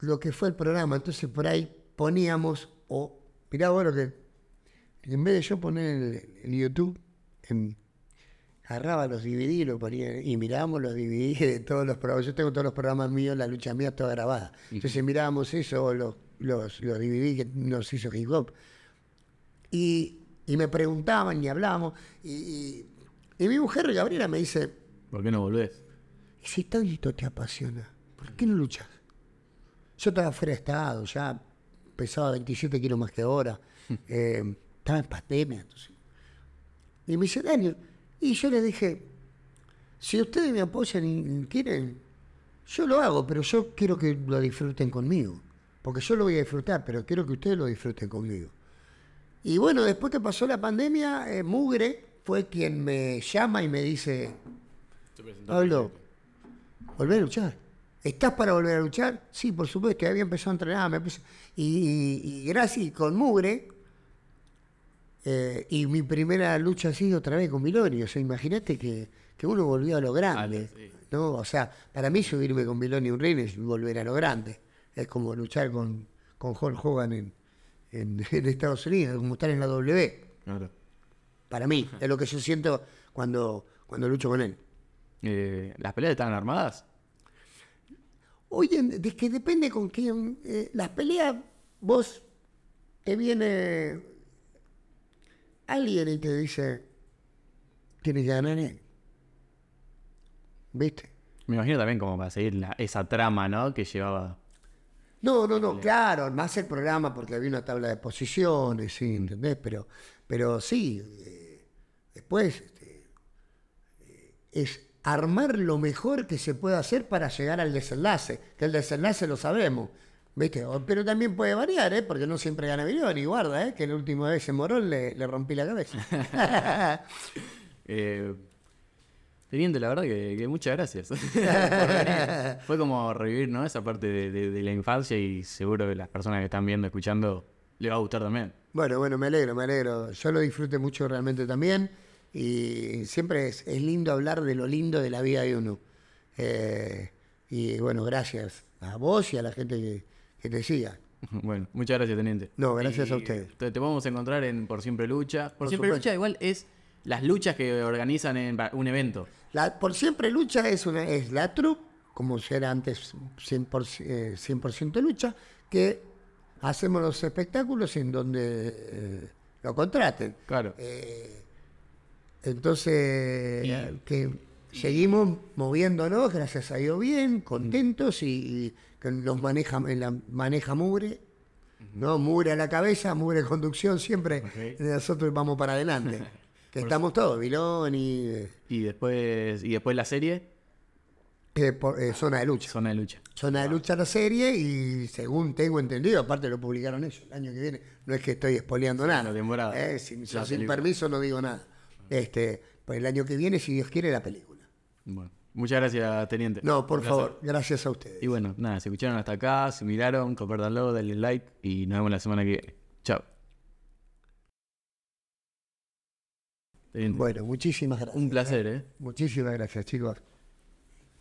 lo que fue el programa. Entonces por ahí poníamos, o mirá vos lo que, en vez de yo poner el, el YouTube, en- agarraba los DVD lo ponía, y mirábamos los DVD de todos los programas. Yo tengo todos los programas míos, la lucha mía toda grabada. Entonces mirábamos eso, los, los, los DVD que nos hizo Hip Hop. Y, y me preguntaban y hablábamos. Y, y- y mi mujer, Gabriela, me dice, ¿Por qué no volvés? "Y si tanto te apasiona, ¿por qué no luchas? Yo estaba fuera de estado, ya pesaba 27 kilos más que ahora. eh, estaba en pandemia. entonces. Y me dice, Daniel, y yo le dije, si ustedes me apoyan y quieren, yo lo hago, pero yo quiero que lo disfruten conmigo. Porque yo lo voy a disfrutar, pero quiero que ustedes lo disfruten conmigo. Y bueno, después que pasó la pandemia, eh, Mugre fue quien me llama y me dice, Pablo, volver a luchar. ¿Estás para volver a luchar? Sí, por supuesto, ya había empezado a entrenar. me puse- y, y- y gracias con Mugre, eh, y mi primera lucha ha sido otra vez con Miloni. O sea, imagínate que, que uno volvió a lo grande. Ah, sí. ¿no? O sea, para mí subirme con Miloni a un ring es volver a lo grande. Es como luchar con, con Hulk Hogan en, en, en Estados Unidos, como estar en la W. Claro. Para mí, es lo que yo siento cuando, cuando lucho con él. Eh, ¿Las peleas estaban armadas? Oye, es que depende con quién. eh, las peleas, vos te viene alguien y te dice, tienes que ganar él. ¿Viste? Me imagino también como para seguir la- esa trama, ¿no? Que llevaba. No, no, no, claro, más el programa porque había una tabla de posiciones, sí, ¿entendés? Pero, pero sí, eh, después este, eh, es armar lo mejor que se pueda hacer para llegar al desenlace, que el desenlace lo sabemos, ¿viste? Pero también puede variar, ¿eh? Porque no siempre gana Vironi, guarda, ¿eh? Que la última vez en Morón le, le rompí la cabeza. Eh, Teniente, la verdad que, que muchas gracias. Fue como revivir, ¿no? Esa parte de, de- de la infancia y seguro que las personas que están viendo, escuchando, le va a gustar también. Bueno, bueno, me alegro, me alegro. Yo lo disfruté mucho realmente también y siempre es, es lindo hablar de lo lindo de la vida de uno. Eh, y bueno, gracias a vos y a la gente que, que te siga. Bueno, muchas gracias, Teniente. No, gracias Y a ustedes. Te, te podemos encontrar en Por Siempre Lucha. Por, Por Siempre supuesto. Lucha igual es las luchas que organizan en un evento. La, por siempre lucha es, una, es la troupe, como era antes 100%, eh, 100% lucha, que hacemos los espectáculos en donde eh, lo contraten. Claro. Eh, entonces, eh, que seguimos moviéndonos, gracias a Dios bien, contentos y, que nos maneja, la, maneja Mugre. ¿no? Mugre a la cabeza, Mugre en conducción, siempre nosotros vamos para adelante. que estamos todos, Vilón y eh, Y después, y después la serie, eh, por- eh, Zona de Lucha. zona de lucha. Zona de Lucha la serie y según tengo entendido, aparte lo publicaron ellos el año que viene, no es que estoy espoleando nada. la temporada. Eh, sin, La sin película. permiso no digo nada. Este, pues el año que viene, si Dios quiere, la película. Bueno, muchas gracias, teniente. No, por favor, gracias a ustedes. Y bueno, nada, se escucharon hasta acá, se miraron, compártanlo, denle like y nos vemos la semana que viene. Chao. Teniente, Bueno, muchísimas gracias. un placer, ¿eh? Muchísimas gracias, chicos.